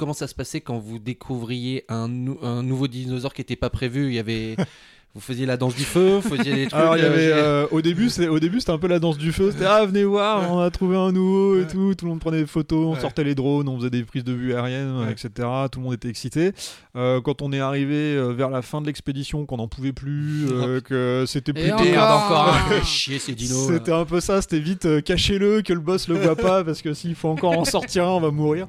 Comment ça se passait quand vous découvriez un, nou- un nouveau dinosaure qui n'était pas prévu? Il y avait. Vous faisiez la danse du feu, vous faisiez des trucs. Alors il y euh, avait euh, au début c'est au début c'était un peu la danse du feu c'était ah venez voir on a trouvé un nouveau et Ouais. tout tout le monde prenait des photos on Ouais. sortait les drones on faisait des prises de vue aériennes etc tout le monde était excité Euh, quand on est arrivé euh, vers la fin de l'expédition qu'on n'en pouvait plus que c'était plus encore encore un. chier ces dinos. c'était un peu ça c'était vite cachez-le que le boss le voit pas parce que s'il faut encore en sortir un on va mourir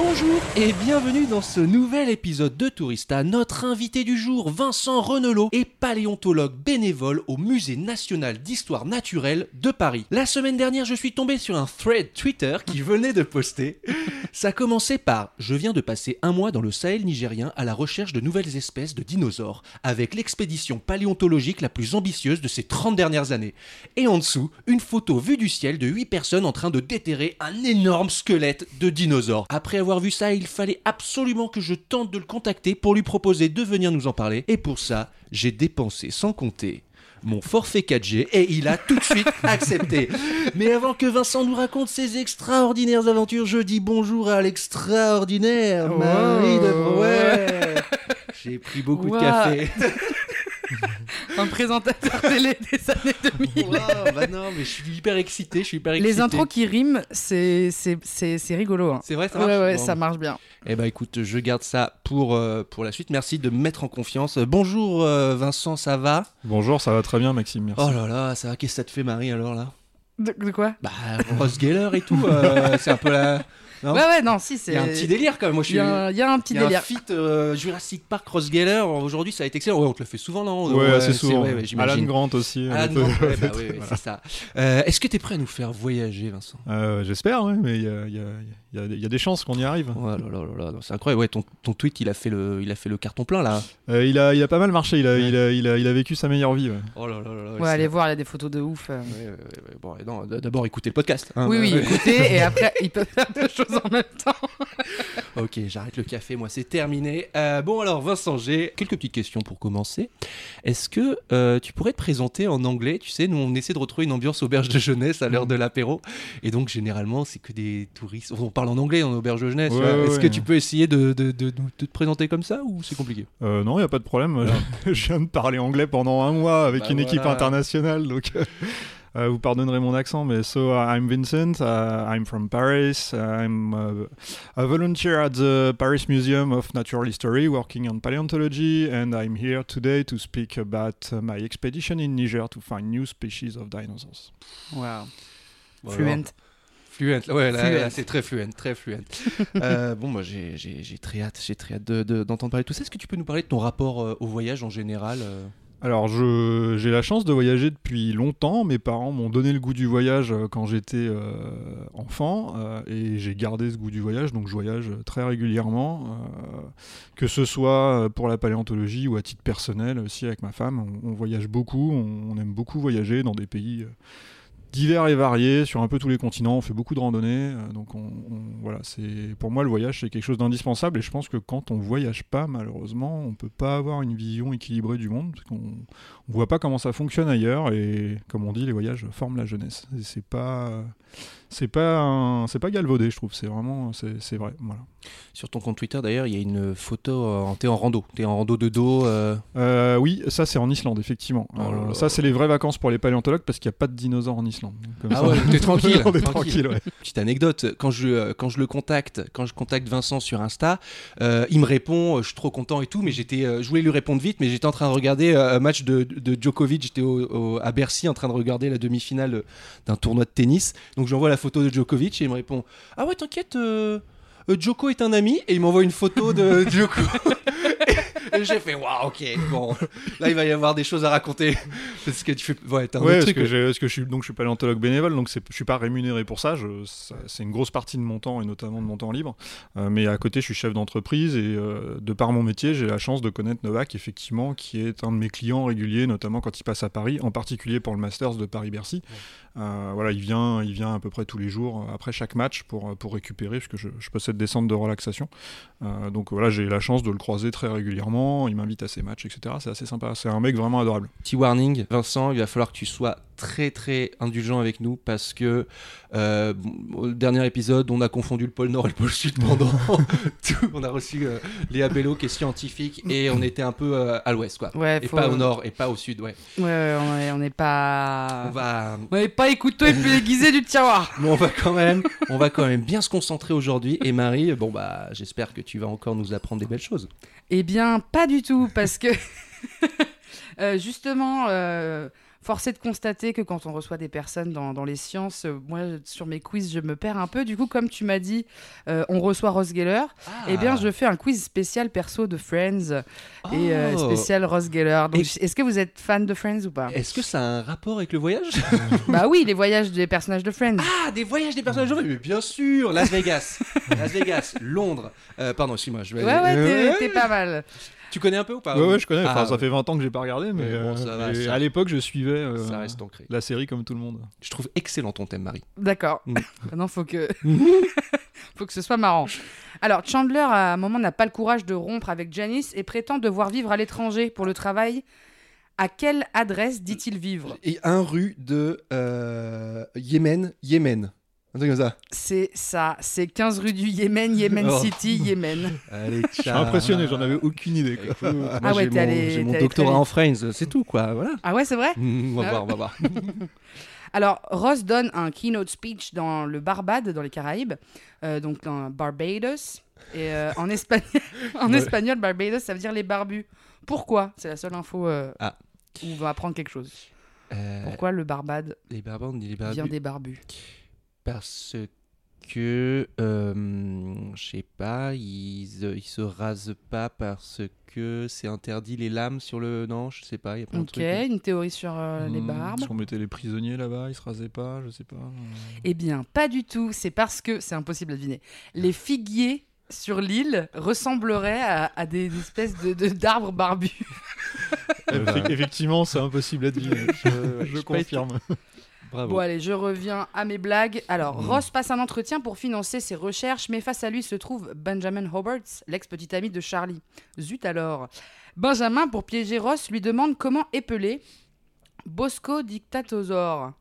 Bonjour et bienvenue dans ce nouvel épisode de Tourista. Notre invité du jour, Vincent Renelot, est paléontologue bénévole au Musée national d'histoire naturelle de Paris. La semaine dernière, je suis tombé sur un thread Twitter qui venait de poster. Ça commençait par Je viens de passer un mois dans le Sahel nigérien à la recherche de nouvelles espèces de dinosaures, avec l'expédition paléontologique la plus ambitieuse de ces 30 dernières années. Et en dessous, une photo vue du ciel de 8 personnes en train de déterrer un énorme squelette de dinosaure. Après avoir vu ça, il fallait absolument que je tente de le contacter pour lui proposer de venir nous en parler. Et pour ça, j'ai dépensé sans compter mon forfait 4G et il a tout de suite accepté. Mais avant que Vincent nous raconte ses extraordinaires aventures, je dis bonjour à l'extraordinaire Marie de Brouwer. J'ai pris beaucoup de Wow. café. Un présentateur télé des années 2000. Wow, bah non, mais je suis hyper excité, je suis hyper excité. Les intros qui riment, c'est c'est- c'est- c'est rigolo. hein. C'est vrai, ça marche ouais, Bon. ça marche bien. Eh bah écoute, je garde ça pour, euh, pour la suite. Merci de me mettre en confiance. Bonjour euh, Vincent, ça va? Bonjour ça va très bien Maxime merci Oh là là, ça va, qu'est-ce que ça te fait Marie alors là? De, de quoi? Bah, Ross Geller et tout, euh, c'est un peu la... Non Ouais, ouais, non, si, c'est. Il y a un petit délire quand même, moi je Il suis... y, a un- il y a un petit Il y a un délire. feat euh, Jurassic Park Ross Geller, aujourd'hui ça a été excellent. Ouais, on te le fait souvent, non ouais, assez c'est souvent. Alan Grant aussi Alan un peu. Grant, ouais, bah oui, oui, c'est ça. Euh, Est-ce que tu es prêt à nous faire voyager, Vincent? Euh, j'espère ouais, mais il y a, il y a- il y a- il y a des chances qu'on y arrive Oh là là là là, non, c'est incroyable. Ouais, ton, ton tweet, il a fait le, il a fait le carton plein là. Euh, il, a, il a pas mal marché, il a, Ouais. il a, il a, il a vécu sa meilleure vie. ouais. Oh là là là là. Ouais, allez voir, il y a des photos de ouf. euh. Bon, d'abord écoutez le podcast. hein. Oui, oui, Ouais. écoutez, et après, ils peuvent faire deux choses en même temps. Ok, j'arrête le café, moi c'est terminé. Euh, bon alors Vincent, j'ai quelques petites questions pour commencer. Est-ce que euh, tu pourrais te présenter en anglais? Tu sais, nous on essaie de retrouver une ambiance auberge de jeunesse à l'heure de l'apéro. Et donc généralement c'est que des touristes. On parle en anglais en auberge de jeunesse. Ouais, ouais, Est-ce ouais. que tu peux essayer de, de- de- de te présenter comme ça ou c'est compliqué? Euh, non, il n'y a pas de problème. Je je viens de parler anglais pendant un mois avec Bah une équipe internationale, donc euh, euh, vous pardonnerez mon accent, mais so uh, I'm Vincent. uh, I'm from Paris. I'm uh, a volunteer at the Paris Museum of Natural History, working on paleontology, and I'm here today to speak about uh, my expedition in Niger to find new species of dinosaurs. Wow. Fluent. Fluent, ouais, là, Fluent. là, c'est très fluent, très fluent. Euh, bon, moi, j'ai j'ai- j'ai très hâte, j'ai très hâte de- de- d'entendre parler de tout ça. Est-ce que tu peux nous parler de ton rapport euh, au voyage en général euh? Alors, je- j'ai la chance de voyager depuis longtemps. Mes parents m'ont donné le goût du voyage quand j'étais euh, enfant euh, et j'ai gardé ce goût du voyage, donc je voyage très régulièrement, euh, que ce soit pour la paléontologie ou à titre personnel aussi avec ma femme. On, on voyage beaucoup, on, on aime beaucoup voyager dans des pays euh, divers et variés sur un peu tous les continents. On fait beaucoup de randonnées, euh, donc on, voilà, c'est pour moi le voyage c'est quelque chose d'indispensable et je pense que quand on voyage pas, malheureusement, on peut pas avoir une vision équilibrée du monde parce qu'on on voit pas comment ça fonctionne ailleurs et comme on dit, les voyages forment la jeunesse. C'est pas c'est pas un- c'est pas galvaudé, je trouve. C'est vraiment, c'est c'est vrai. Voilà. Sur ton compte Twitter, d'ailleurs, il y a une photo. euh, T'es en rando. T'es en rando de dos. euh, Euh, oui, ça c'est en Islande, effectivement. Oh là là. ça, c'est les vraies vacances pour les paléontologues parce qu'il n'y a pas de dinosaures en Islande. Comme Ah ça, ouais, t'es tranquille, tranquille. tranquille, ouais. Petite anecdote, quand je, quand je le contacte, quand je contacte Vincent sur Insta, euh, il me répond, je suis trop content et tout, mais j'étais, je voulais lui répondre vite, mais j'étais en train de regarder un match de, de Djokovic, j'étais à Bercy en train de regarder la demi-finale d'un tournoi de tennis, donc j'envoie la photo de Djokovic et il me répond, ah ouais t'inquiète, euh, euh, Djoko est un ami, et il m'envoie une photo de Djoko. et j'ai fait, waouh, ok, bon, là il va y avoir des choses à raconter, parce que tu fais, ouais, t'as un Ouais, autre parce truc. que, j'ai- parce que je suis donc je suis paléontologue bénévole, donc c'est- je suis pas rémunéré pour ça. je- ça- C'est une grosse partie de mon temps et notamment de mon temps libre. Euh, mais à côté, je suis chef d'entreprise et euh, de par mon métier, j'ai la chance de connaître Novak, effectivement, qui est un de mes clients réguliers, notamment quand il passe à Paris, en particulier pour le Masters de Paris-Bercy. Euh, voilà, il vient, il vient à peu près tous les jours euh, après chaque match pour, pour récupérer, parce que je, je possède des centres de relaxation. Euh, donc voilà, j'ai la chance de le croiser très régulièrement. Il m'invite à ses matchs, etc. C'est assez sympa. C'est un mec vraiment adorable. Petit warning, Vincent, il va falloir que tu sois très très indulgent avec nous parce que euh, au dernier épisode, on a confondu le pôle Nord et le pôle Sud pendant tout. On a reçu euh, Léa Bello qui est scientifique et on était un peu euh, à l'ouest quoi. Ouais, Et faut- pas au nord et pas au sud, ouais. Ouais, ouais, on est- on n'est pas. On va, On n'est pas écouté puis aiguisé du tiroir. mais on va quand même, on va quand même bien se concentrer aujourd'hui. Et Marie, bon bah, j'espère que tu vas encore nous apprendre des belles choses. Eh bien, pas du tout, parce que euh, justement, euh, force est de constater que quand on reçoit des personnes dans, dans les sciences, euh, moi, sur mes quiz, je me perds un peu. Du coup, comme tu m'as dit, euh, on reçoit Ross Geller. Eh bien, je fais un quiz spécial perso de Friends et euh, Oh. spécial Ross Geller. Donc, Et- est-ce que vous êtes fan de Friends ou pas? Est-ce que ça a un rapport avec le voyage? Bah oui, les voyages des personnages de Friends. Ah, des voyages des personnages Mais bien sûr Las Vegas Las Vegas, Londres. Pardon, excuse-moi, je vais Ouais, aller- ouais, t'es pas mal. Tu connais un peu ou pas Ouais, ouais, je connais. Enfin, Ah, ça fait 20 ans que j'ai pas regardé, mais, Mais bon, euh, ça va, et ça- à l'époque, je suivais euh, Ça reste ancré. la série comme tout le monde. Je trouve excellent ton thème, Marie. D'accord. Mm. Maintenant, faut que... faut que ce soit marrant. Alors, Chandler, à un moment, n'a pas le courage de rompre avec Janice et prétend devoir vivre à l'étranger pour le travail. À quelle adresse dit-il vivre? Et un rue de euh, Yémen, Yémen. Un truc comme ça. C'est ça, c'est 15 rue du Yémen, Yémen Oh. City, Yémen. Allez, Je suis impressionné, j'en avais aucune idée. quoi. Écoute, moi, Ah ouais, j'ai t'es mon, allé- j'ai mon t'es allé doctorat en Friends, c'est tout quoi, voilà. Ah ouais, c'est vrai Mm, on va Ah voir, on va voir. Alors, Ross donne un keynote speech dans le Barbade, dans les Caraïbes, euh, donc en Barbados. Et euh, en, espagnol, en Ouais. espagnol, Barbados, ça veut dire les barbus. Pourquoi? C'est la seule info euh, Ah. où on va apprendre quelque chose. Euh, Pourquoi le Barbade les dit les barbes. vient des barbus? Parce que, euh, je sais pas, ils, euh, ils se rasent pas parce que c'est interdit les lames sur le. Non, je sais pas, il y a plein de Ok, trucs. une théorie sur euh, les Hmm, barbes. Si on mettait les prisonniers là-bas, ils se rasaient pas, je sais pas. euh. Eh bien, pas du tout. C'est parce que, c'est impossible à deviner, les figuiers sur l'île ressembleraient à, à des espèces de de- d'arbres barbus. Eh ben. Effe- Effectivement, c'est impossible à deviner. Je, pas confirme. Bravo. Bon, allez, je reviens à mes blagues. Alors, Mm. Ross passe un entretien pour financer ses recherches, mais face à lui se trouve Benjamin Roberts, l'ex-petit ami de Charlie. Zut alors. Benjamin, pour piéger Ross, lui demande comment épeler Bosco dictatosaure.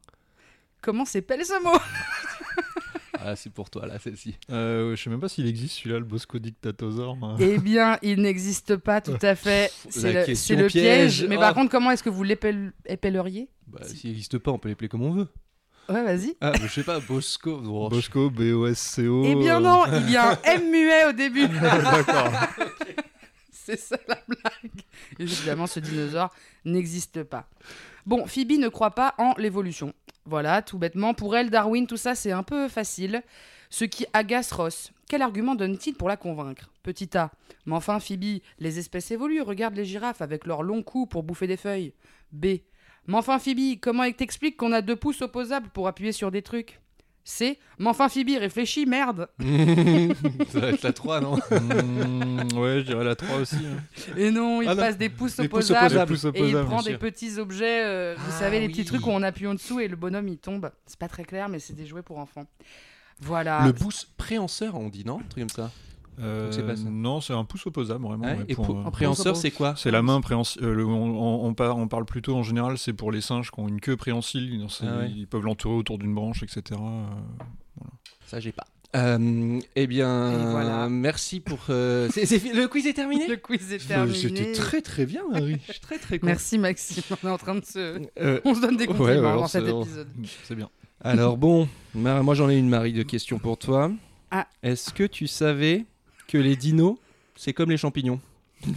Comment s'épelle ce mot? Ah, c'est pour toi là, celle-ci. Euh, je sais même pas s'il existe celui-là, le Bosco Dictatosaure. hein. Eh bien, il n'existe pas tout à fait. C'est le, question c'est le piège. piège. Mais Oh. par contre, comment est-ce que vous l'épelle- épelleriez? Bah, s'il n'existe pas, on peut plaire comme on veut. Ouais, vas-y. Ah, je sais pas, Bosco. Oh, Bosco, B-O-S-C-O. Eh bien euh, non, il y a un M muet au début. D'accord. C'est ça la blague. Évidemment, ce dinosaure n'existe pas. Bon, Phoebe ne croit pas en l'évolution. Voilà, tout bêtement. Pour elle, Darwin, tout ça, c'est un peu facile. Ce qui agace Ross. Quel argument donne-t-il pour la convaincre? Petit A. Mais enfin, Phoebe, les espèces évoluent. Regarde les girafes avec leurs longs coups pour bouffer des feuilles. B. Mais enfin, Phoebe, comment t'expliques qu'on a deux pouces opposables pour appuyer sur des trucs? C. Mais enfin, Phoebe, réfléchis, merde. Ça va être la 3, non Hmm, ouais, je dirais la 3 aussi. hein. Et non, il Ah non, passe des pouces des pouces opposables. opposables. Pouces Et il opposables, prend des sûr. petits objets, euh, vous Ah savez, les oui. petits trucs où on appuie en dessous et le bonhomme il tombe. C'est pas très clair, mais c'est des jouets pour enfants. Voilà. Le pouce préhenseur, on dit non? Un truc comme ça Euh, c'est pas ça. non, c'est un pouce opposable vraiment. Ouais, ouais, et pour, pour- euh, préhenseur, c'est quoi c'est la main préhensile. euh, on, on par- on parle plutôt en général, c'est pour les singes qui ont une queue préhensile. Ils, Ah ouais. ils peuvent l'entourer autour d'une branche, etc. euh. Ça, j'ai pas. Euh, eh bien, voilà. merci pour. euh, le quiz est terminé? Le quiz est terminé. C'était très très bien, Marie. Je suis très très content. Merci Maxime, on est en train de se... Euh, On se donne des Ouais, compliments ouais, dans on cet épisode. C'est bien. alors bon, moi j'en ai une Marie de questions pour toi. Ah. Est-ce que tu savais que les dinos, c'est comme les champignons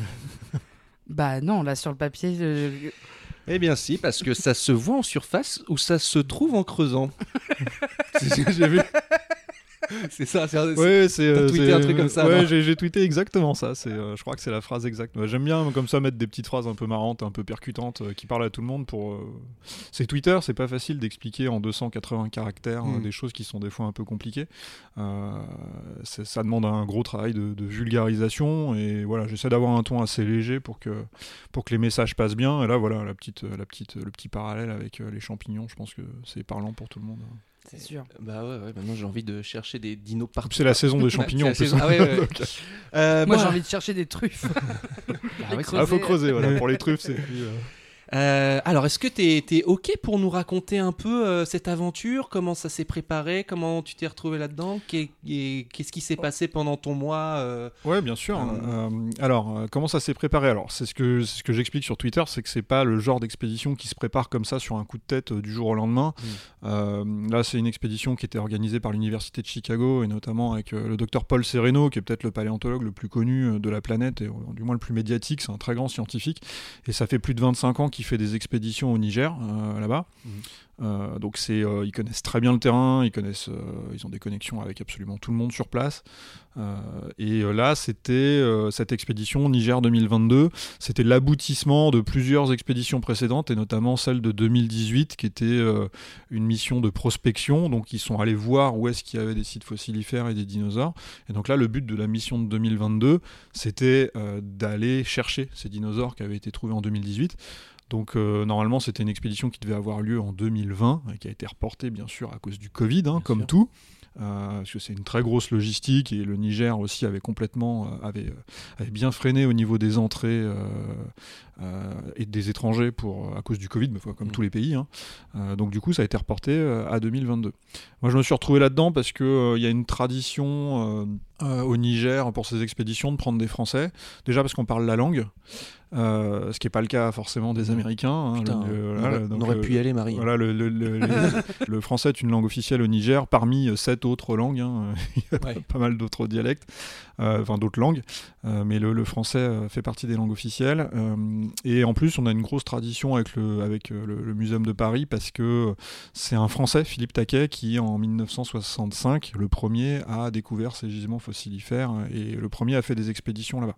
Bah non, là sur le papier, Eh bien si, parce que ça se voit en surface ou ça se trouve en creusant. C'est- J'ai vu. C'est ça, c'est Ouais, c'est. Euh, tweeté c'est- un truc comme ça, Ouais, j'ai tweeté exactement ça. C'est, euh, je crois que c'est la phrase exacte. J'aime bien comme ça mettre des petites phrases un peu marrantes, un peu percutantes, euh, qui parlent à tout le monde. Pour. C'est Twitter, c'est pas facile d'expliquer en 280 caractères euh, Mm. des choses qui sont des fois un peu compliquées. Ça demande un gros travail de, de vulgarisation et voilà, j'essaie d'avoir un ton assez léger pour que pour que les messages passent bien. Et là, voilà, la petite, la petite, le petit parallèle avec les champignons, je pense que c'est parlant pour tout le monde. C'est sûr. Bah ouais, ouais, maintenant j'ai envie de chercher des dinos partout. C'est la saison des champignons. en plus. saison- Ah ouais, ouais. Donc, Euh, Moi j'ai envie de chercher des truffes. ouais, creuser. Ah, faut creuser, voilà. Pour les truffes, c'est plus. Euh, alors, est-ce que tu es, OK pour nous raconter un peu euh, cette aventure? Comment ça s'est préparé? Comment tu t'es retrouvé là-dedans? Qu'est-ce qui s'est passé pendant ton mois euh, Ouais, bien sûr. Euh, Euh, alors, comment ça s'est préparé? Alors, c'est ce que ce que j'explique sur Twitter, c'est que c'est pas le genre d'expédition qui se prépare comme ça sur un coup de tête du jour au lendemain. Euh, là, c'est une expédition qui était organisée par l'université de Chicago et notamment avec le docteur Paul Sereno, qui est peut-être le paléontologue le plus connu de la planète et du moins le plus médiatique. C'est un très grand scientifique. Et ça fait plus de 25 ans qu'il fait des expéditions au Niger euh, là-bas. Mhm. Euh, donc c'est, euh, ils connaissent très bien le terrain, ils connaissent, ils ont des connexions avec absolument tout le monde sur place. Et là, c'était cette expédition Niger 2022. C'était l'aboutissement de plusieurs expéditions précédentes, et notamment celle de 2018, qui était une mission de prospection. Donc, ils sont allés voir où est-ce qu'il y avait des sites fossilifères et des dinosaures. Et donc là, le but de la mission de 2022, c'était euh, d'aller chercher ces dinosaures qui avaient été trouvés en 2018. Donc euh, normalement c'était une expédition qui devait avoir lieu en 2020 et qui a été reportée bien sûr à cause du Covid, hein, comme sûr. tout. Euh, parce que c'est une très grosse logistique et le Niger aussi avait complètement euh, avait, avait bien freiné au niveau des entrées et des étrangers pour à cause du Covid, comme Mm. tous les pays. hein. Donc du coup ça a été reporté à 2022. Moi je me suis retrouvé là-dedans parce que il y a une tradition au Niger pour ces expéditions de prendre des Français. Déjà parce qu'on parle la langue. Euh, ce qui n'est pas le cas forcément des Américains. hein. Putain, Le- le- on aurait, donc, on aurait euh, pu y aller, Marie. voilà, le, français est une langue officielle au Niger parmi euh, sept autres langues. hein. Il y a Ouais. pas mal d'autres dialectes, enfin d'autres langues, mais le, français fait partie des langues officielles. Et en plus, on a une grosse tradition avec le, avec le Muséum de Paris parce que c'est un français, Philippe Taquet, qui en 1965, le premier, a découvert ces gisements fossilifères et le premier a fait des expéditions là-bas.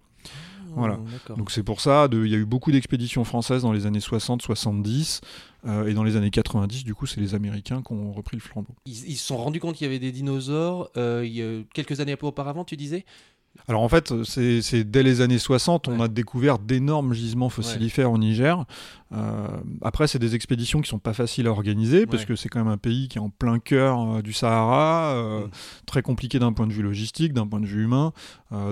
Voilà. D'accord. Donc c'est pour ça, il y a eu beaucoup d'expéditions françaises dans les années 60-70, euh, et dans les années 90, du coup, c'est les Américains qui ont repris le flambeau. Ils, ils se sont rendus compte qu'il y avait des dinosaures euh, il y a quelques années auparavant, tu disais? Alors en fait, c'est dès les années 60, on Ouais. a découvert d'énormes gisements fossilifères au Niger. Euh, après, c'est des expéditions qui sont pas faciles à organiser, parce que c'est quand même un pays qui est en plein cœur euh, du Sahara, euh, Mm. très compliqué d'un point de vue logistique, d'un point de vue humain.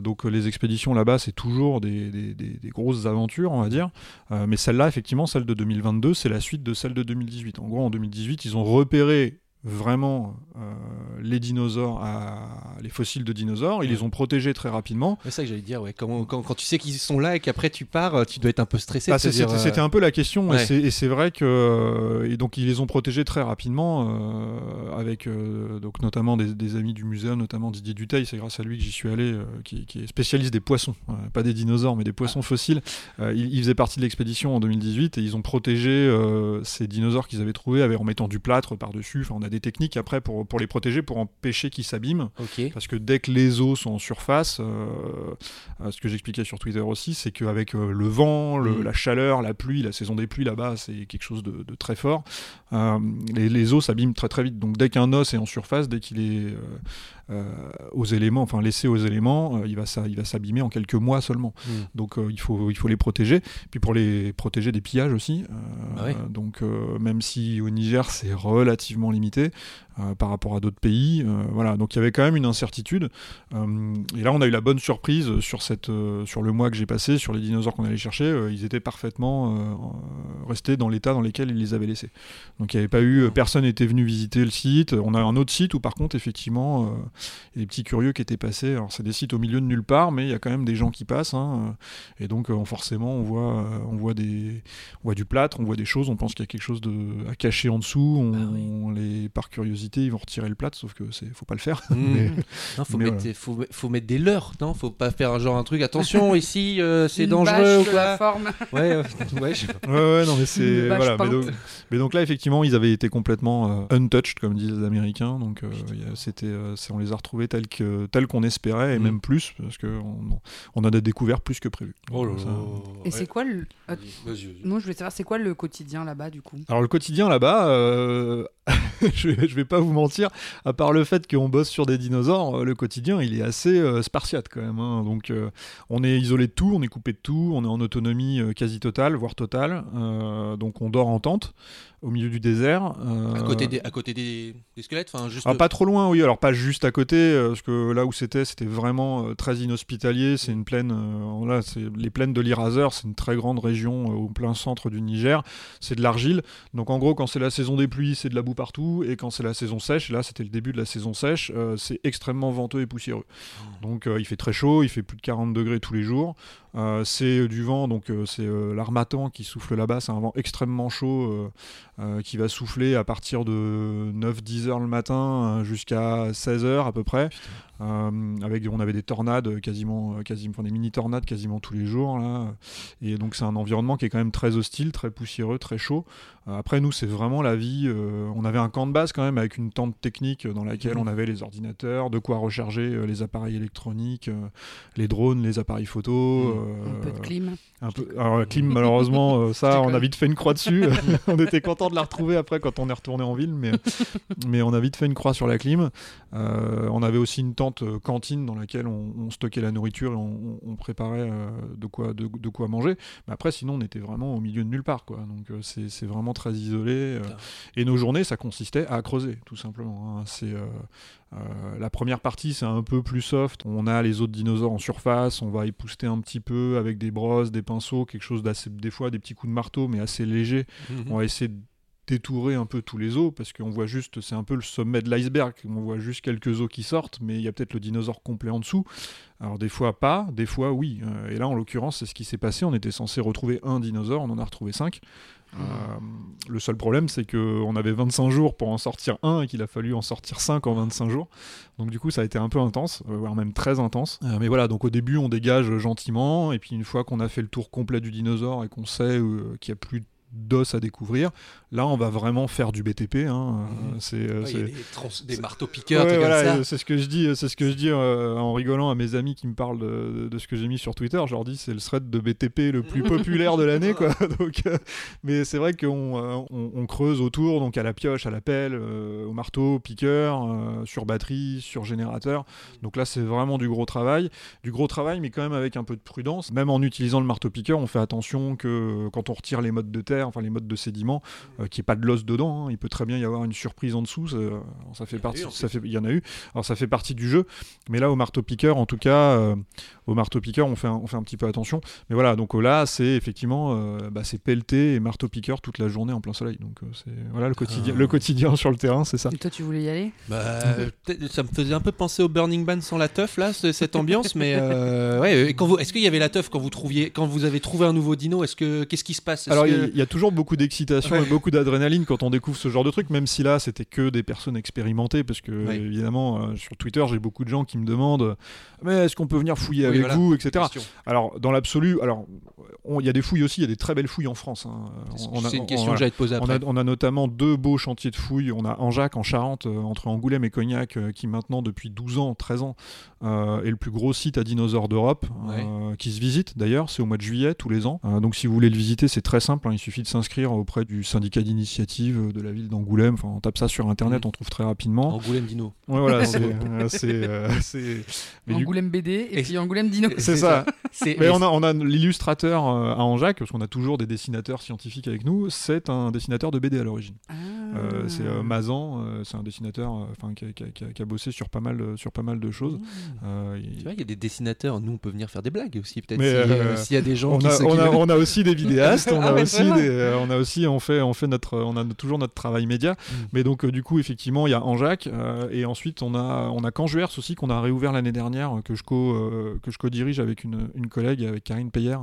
Donc les expéditions là-bas, c'est toujours des, des- des- des grosses aventures, on va dire. Mais celle-là, effectivement, celle de 2022, c'est la suite de celle de 2018. En gros, en 2018, ils ont repéré vraiment euh, les dinosaures, à, les fossiles de dinosaures, ils les ont protégés très rapidement. C'est ça que j'allais dire, ouais. Quand, quand tu sais qu'ils sont là et qu'après tu pars, euh, tu dois être un peu stressé. Ah, C'était euh, c'était un peu la question, ouais. et c'est- vrai que et donc ils les ont protégés très rapidement, euh, avec donc notamment des, des amis du musée, notamment Didier Duteil, c'est grâce à lui que j'y suis allé, qui, qui est spécialiste des poissons, pas des dinosaures, mais des poissons fossiles. Euh, il, il faisait partie de l'expédition en 2018 et ils ont protégé ces dinosaures qu'ils avaient trouvés avec, en mettant du plâtre par-dessus. Enfin, on a des techniques après pour, pour les protéger, pour empêcher qu'ils s'abîment. Parce que dès que les os sont en surface, euh, euh, ce que j'expliquais sur Twitter aussi, c'est qu'avec euh, le vent, le- Mm. la chaleur, la pluie, la saison des pluies là-bas, c'est quelque chose de, de très fort. Les, les os s'abîment très très vite. Donc dès qu'un os est en surface, dès qu'il est aux éléments, enfin laissé aux éléments, euh, il va s'a- il va s'abîmer en quelques mois seulement. Mm. Donc euh, il, faut, il faut les protéger. Puis pour les protéger des pillages aussi. euh, Ah. Donc euh, même si au Niger c'est relativement limité, euh, par rapport à d'autres pays. Euh, voilà, donc il y avait quand même une incertitude. Euh, et là, on a eu la bonne surprise sur, cette, sur le mois que j'ai passé, sur les dinosaures qu'on allait chercher. ils étaient parfaitement restés dans l'état dans lequel ils les avaient laissés. Donc il n'y avait pas eu, personne n'était venu visiter le site. On a un autre site où par contre, effectivement, il y a des petits curieux qui étaient passés. Alors c'est des sites au milieu de nulle part, mais il y a quand même des gens qui passent. Hein. et donc forcément, on voit, on, voit des, on voit du plâtre, on voit des choses, on pense qu'il y a quelque chose de, à cacher en dessous. On, ah on les, par curiosité, ils vont retirer le plat, sauf que c'est faut pas le faire. Mmh. non, faut, mettre, faut, mettre des leurres, non? Faut pas faire genre un truc. Attention, ici, euh, c'est dangereux ou quoi? forme. Ouais, ouais, ouais, ouais, non, mais c'est voilà. Mais donc, là, effectivement, ils avaient été complètement euh, untouched, comme disent les Américains. Donc, euh, c'était, on les a retrouvés tels que tels qu'on espérait et mmh. même plus, parce que on, on a découvert plus que prévu. Oh là Et c'est quoi le Non, je voulais savoir, c'est quoi le quotidien là-bas, du coup? Alors le quotidien là-bas, je, vais, je vais pas vous mentir, à part le fait qu'on bosse sur des dinosaures, euh, le quotidien il est assez euh, spartiate quand même. Hein. Donc euh, on est isolé de tout, on est coupé de tout, on est en autonomie quasi totale, voire totale. donc on dort en tente au milieu du désert. À côté des, à côté des, squelettes enfin, juste... Ah, pas trop loin, oui. Alors pas juste à côté, parce que là où c'était, c'était vraiment très inhospitalier. C'est une plaine, là, c'est les plaines de l'Iraser, c'est une très grande région au plein centre du Niger. C'est de l'argile. Donc en gros, quand c'est la saison des pluies, c'est de la boue partout. Et quand c'est la saison sèche, là c'était le début de la saison sèche, c'est extrêmement venteux et poussiéreux. Oh. Donc il fait très chaud, il fait plus de 40 degrés tous les jours. Euh, c'est euh, du vent, donc euh, c'est l'armatan qui souffle là-bas, c'est un vent extrêmement chaud qui va souffler à partir de 9-10 heures le matin jusqu'à 16 heures à peu près. avec, on avait des tornades quasiment, quasiment des mini tornades quasiment tous les jours là. Et donc c'est un environnement qui est quand même très hostile, très poussiéreux, très chaud. après nous c'est vraiment la vie. on avait un camp de base quand même avec une tente technique dans laquelle mmh. on avait les ordinateurs, de quoi recharger les appareils électroniques, les drones, les appareils photo. Mmh. Un peu de clim. Un peu... Alors la clim, malheureusement, euh, ça, on a vite fait une croix dessus. on était content de la retrouver après quand on est retourné en ville, mais, mais on a vite fait une croix sur la clim. Euh, on avait aussi une tente euh, cantine dans laquelle on, stockait la nourriture et on, préparait de, quoi, de, quoi manger. Mais après, sinon, on était vraiment au milieu de nulle part. Quoi. Donc c'est vraiment très isolé. et nos journées, ça consistait à creuser, tout simplement. Hein. C'est euh, la première partie, c'est un peu plus soft. On a les autres dinosaures en surface, on va épouster un petit peu avec des brosses, des pinceaux, quelque chose d'assez, des fois des petits coups de marteau, mais assez léger. Mhm. On va essayer de détourer un peu tous les os parce qu'on voit juste, c'est un peu le sommet de l'iceberg. On voit juste quelques os qui sortent, mais il y a peut-être le dinosaure complet en dessous. Alors des fois pas, des fois oui. Euh, et là, en l'occurrence, c'est ce qui s'est passé. On était censé retrouver un dinosaure, on en a retrouvé cinq. Euh, le seul problème, c'est qu'on avait 25 jours pour en sortir un et qu'il a fallu en sortir 5 en 25 jours. Donc du coup, ça a été un peu intense, euh, voire même très intense. Euh, mais voilà, donc au début, on dégage gentiment, et puis une fois qu'on a fait le tour complet du dinosaure et qu'on sait qu'il n'y a plus d'os à découvrir. Là, on va vraiment faire du BTP. Hein. C'est, euh, des, marteaux piqueurs. c'est ce que je dis, c'est ce que je dis euh, en rigolant à mes amis qui me parlent de, ce que j'ai mis sur Twitter. Je leur dis c'est le thread de BTP le plus populaire de l'année, quoi. donc, euh, mais c'est vrai qu'on on, creuse autour, donc à la pioche, à la pelle, au marteau, piqueur, sur batterie, sur générateur. Donc là, c'est vraiment du gros travail, du gros travail, mais quand même avec un peu de prudence. Même en utilisant le marteau piqueur, on fait attention que quand on retire les modes de terre enfin les modes de sédiment, euh, qui qu'il n'y ait pas de l'os dedans. Hein. Il peut très bien y avoir une surprise en dessous. Ça, fait partie, ça fait, il y en a eu. Alors ça fait partie du jeu. Mais là, au marteau piqueur, en tout cas, euh, au marteau piqueur, on fait, un, on fait un petit peu attention. Mais voilà, donc là, c'est effectivement, euh, bah, c'est pelleté et marteau piqueur toute la journée en plein soleil. Donc c'est voilà le quotidien, le quotidien sur le terrain, c'est ça. Et toi, tu voulais y aller? Bah, Ça me faisait un peu penser au Burning Man sans la teuf là, cette ambiance. mais ouais, quand vous, est-ce qu'il y avait la teuf quand vous trouviez, quand vous avez trouvé un nouveau dino? Est-ce que qu'est-ce qui se passe? Alors il y, a toujours beaucoup d'excitation et beaucoup d'adrénaline quand on découvre ce genre de truc, même si là c'était que des personnes expérimentées, parce que évidemment euh, sur Twitter j'ai beaucoup de gens qui me demandent mais est-ce qu'on peut venir fouiller avec vous, etc. Alors dans l'absolu, alors il y a des fouilles aussi, il y a des très belles fouilles en France. Hein. C'est une question que j'allais te poser après. On a, notamment deux beaux chantiers de fouilles. On a Anjac en Charente, euh, entre Angoulême et Cognac, euh, qui maintenant depuis 12 ans, 13 ans, est le plus gros site à dinosaures d'Europe, qui se visite d'ailleurs, c'est au mois de juillet tous les ans. donc si vous voulez le visiter, c'est très simple, hein. il suffit de s'inscrire auprès du syndicat d'initiative de la ville d'Angoulême. Enfin, on tape ça sur internet, mm. on trouve très rapidement. Angoulême Dino. Ouais, voilà, c'est. Euh, Angoulême BD et, puis Angoulême Dino. C'est ça. Mais on a, on a l'illustrateur euh, à Anjac, parce qu'on a toujours des dessinateurs scientifiques avec nous. C'est un dessinateur de BD à l'origine. Ah. Euh, c'est euh, Mazan, euh, c'est un dessinateur euh, enfin qui, a- qui a- qui a- qui a bossé sur pas mal, de- sur pas mal de choses. Euh, il- Tu vois, il y a des dessinateurs. Nous, on peut venir faire des blagues aussi, peut-être. Si, euh, euh, S'il y a des gens on qui a, se- on, qui a, on a aussi des vidéastes, on Ah a ouais, aussi, des, euh, on a aussi, on fait, on fait notre, on a toujours notre travail média. Mm. Mais donc euh, du coup, effectivement, il y a Anjac euh, et ensuite on a, on a Canjuers aussi qu'on a réouvert l'année dernière que je co, euh, que je co-dirige avec une, une collègue, avec Karine Payer.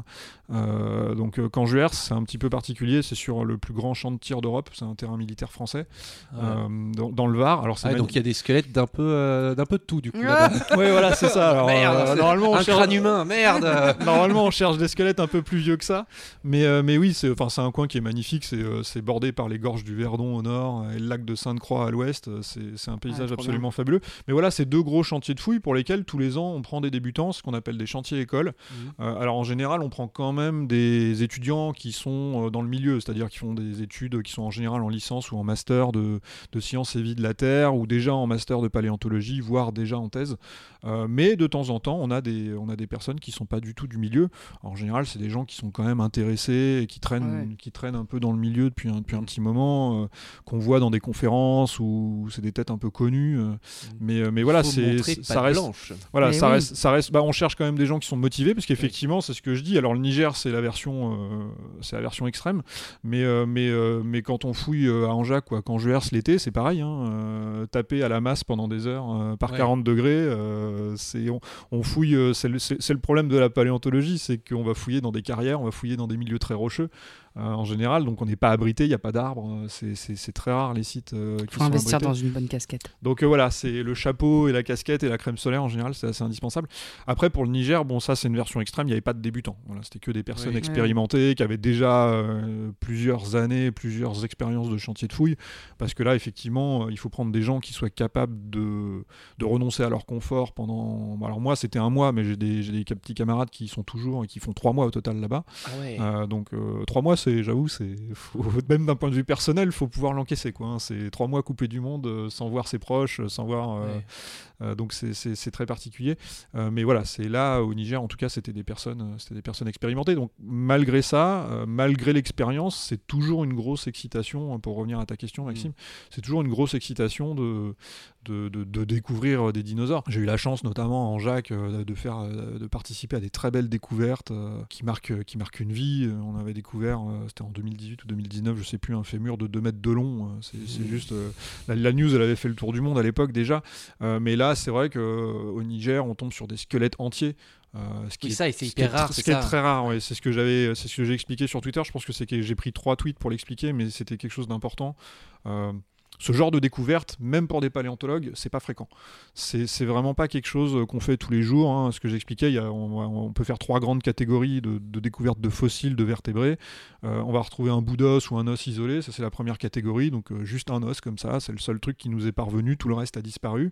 Euh, donc Canjuers, c'est un petit peu particulier, c'est sur le plus grand champ de tir d'Europe, c'est un terrain militaire français Ouais. euh, dans, dans le Var. Alors c'est Ah, donc il y a des squelettes d'un peu, euh, d'un peu de tout du coup. Ah. Ouais, voilà, c'est ça. Alors, Merde, euh, normalement, on un cherche- crâne humain, merde. Normalement, on cherche des squelettes un peu plus vieux que ça. Mais, euh, mais oui, c'est enfin, c'est un coin qui est magnifique. C'est euh, c'est bordé par les gorges du Verdon au nord et le lac de Sainte-Croix à l'ouest. Euh, C'est un paysage absolument fabuleux. Mais voilà, c'est deux gros chantiers de fouilles pour lesquels tous les ans on prend des débutants, ce qu'on appelle des chantiers écoles. Euh, alors en général, on prend quand même des étudiants qui sont euh, dans le milieu, c'est-à-dire qui font des études qui sont en général en licence ou en master de, de sciences et vie de la Terre ou déjà en master de paléontologie, voire déjà en thèse. Euh, mais de temps en temps, on a des, on a des personnes qui sont pas du tout du milieu. En général, c'est des gens qui sont quand même intéressés et qui traînent, Ouais. qui traînent un peu dans le milieu depuis un, depuis un petit moment, euh, qu'on voit dans des conférences ou c'est des têtes un peu connues. euh, mais, euh, mais voilà, c'est ça reste. blanche. Voilà, Mais ça oui. reste, ça reste. Bah, on cherche quand même des gens qui sont motivés, parce qu'effectivement, c'est ce que je dis. Alors le Niger, c'est la version, euh, c'est la version extrême, mais euh, mais euh, mais quand on fouille à Anjac ou à Canjuers l'été, c'est pareil. Hein, euh, taper à la masse pendant des heures euh, par Ouais. 40 degrés, euh, c'est on, on fouille. c'est le, c'est- c'est le problème de la paléontologie, c'est qu'on va fouiller dans des carrières, on va fouiller dans des milieux très rocheux. Euh, en général, donc on n'est pas abrité, il n'y a pas d'arbres, euh, c'est- c'est c'est très rare les sites euh, qui Faut sont investir abrités. dans une bonne casquette. Donc euh, voilà, c'est le chapeau et la casquette et la crème solaire en général, c'est assez indispensable. Après pour le Niger, bon ça c'est une version extrême, il n'y avait pas de débutants. Voilà, c'était que des personnes Oui. expérimentées qui avaient déjà euh, plusieurs années, plusieurs expériences de chantier de fouille. Parce que là effectivement, euh, il faut prendre des gens qui soient capables de, de renoncer à leur confort pendant. Alors moi c'était un mois, mais j'ai des, j'ai des cap- petits camarades qui sont toujours et qui font trois mois au total là-bas. Ah ouais. Euh, donc euh, trois mois, c'est, j'avoue, c'est faut- même d'un point de vue personnel, faut pouvoir l'encaisser quoi. hein. C'est trois mois coupés du monde, euh, sans voir ses proches, euh, sans voir. euh, Ouais. donc c'est, c'est- c'est très particulier. Mais voilà, c'est là au Niger, en tout cas, c'était des personnes, c'était des personnes expérimentées. Donc malgré ça, malgré l'expérience, c'est toujours une grosse excitation. hein, Pour revenir à ta question, Maxime, c'est toujours une grosse excitation de de, de- de découvrir euh, des dinosaures. J'ai eu la chance, notamment en Jacques, euh, de faire, euh, de participer à des très belles découvertes qui marquent, qui marquent une vie. On avait découvert, c'était en 2018 ou 2019, je sais plus, un fémur de 2 mètres de long. C'est c'est juste, la, la news, elle avait fait le tour du monde à l'époque déjà. Mais là, c'est vrai que euh, au Niger, on tombe sur des squelettes entiers. Euh, ce qui Oui, est- ça, et c'est hyper rare, Ce qui est ça. très rare, ouais. C'est ce que j'avais, c'est ce que j'ai expliqué sur Twitter. Je pense que c'est que j'ai pris trois tweets pour l'expliquer, mais c'était quelque chose d'important. Euh, ce genre de découverte, même pour des paléontologues, c'est pas fréquent. C'est vraiment pas quelque chose euh, qu'on fait tous les jours. hein. Ce que j'expliquais, on, peut faire trois grandes catégories de, de découvertes de fossiles, de vertébrés. Euh, on va retrouver un bout d'os ou un os isolé, ça c'est la première catégorie, donc euh, juste un os comme ça, c'est le seul truc qui nous est parvenu, tout le reste a disparu.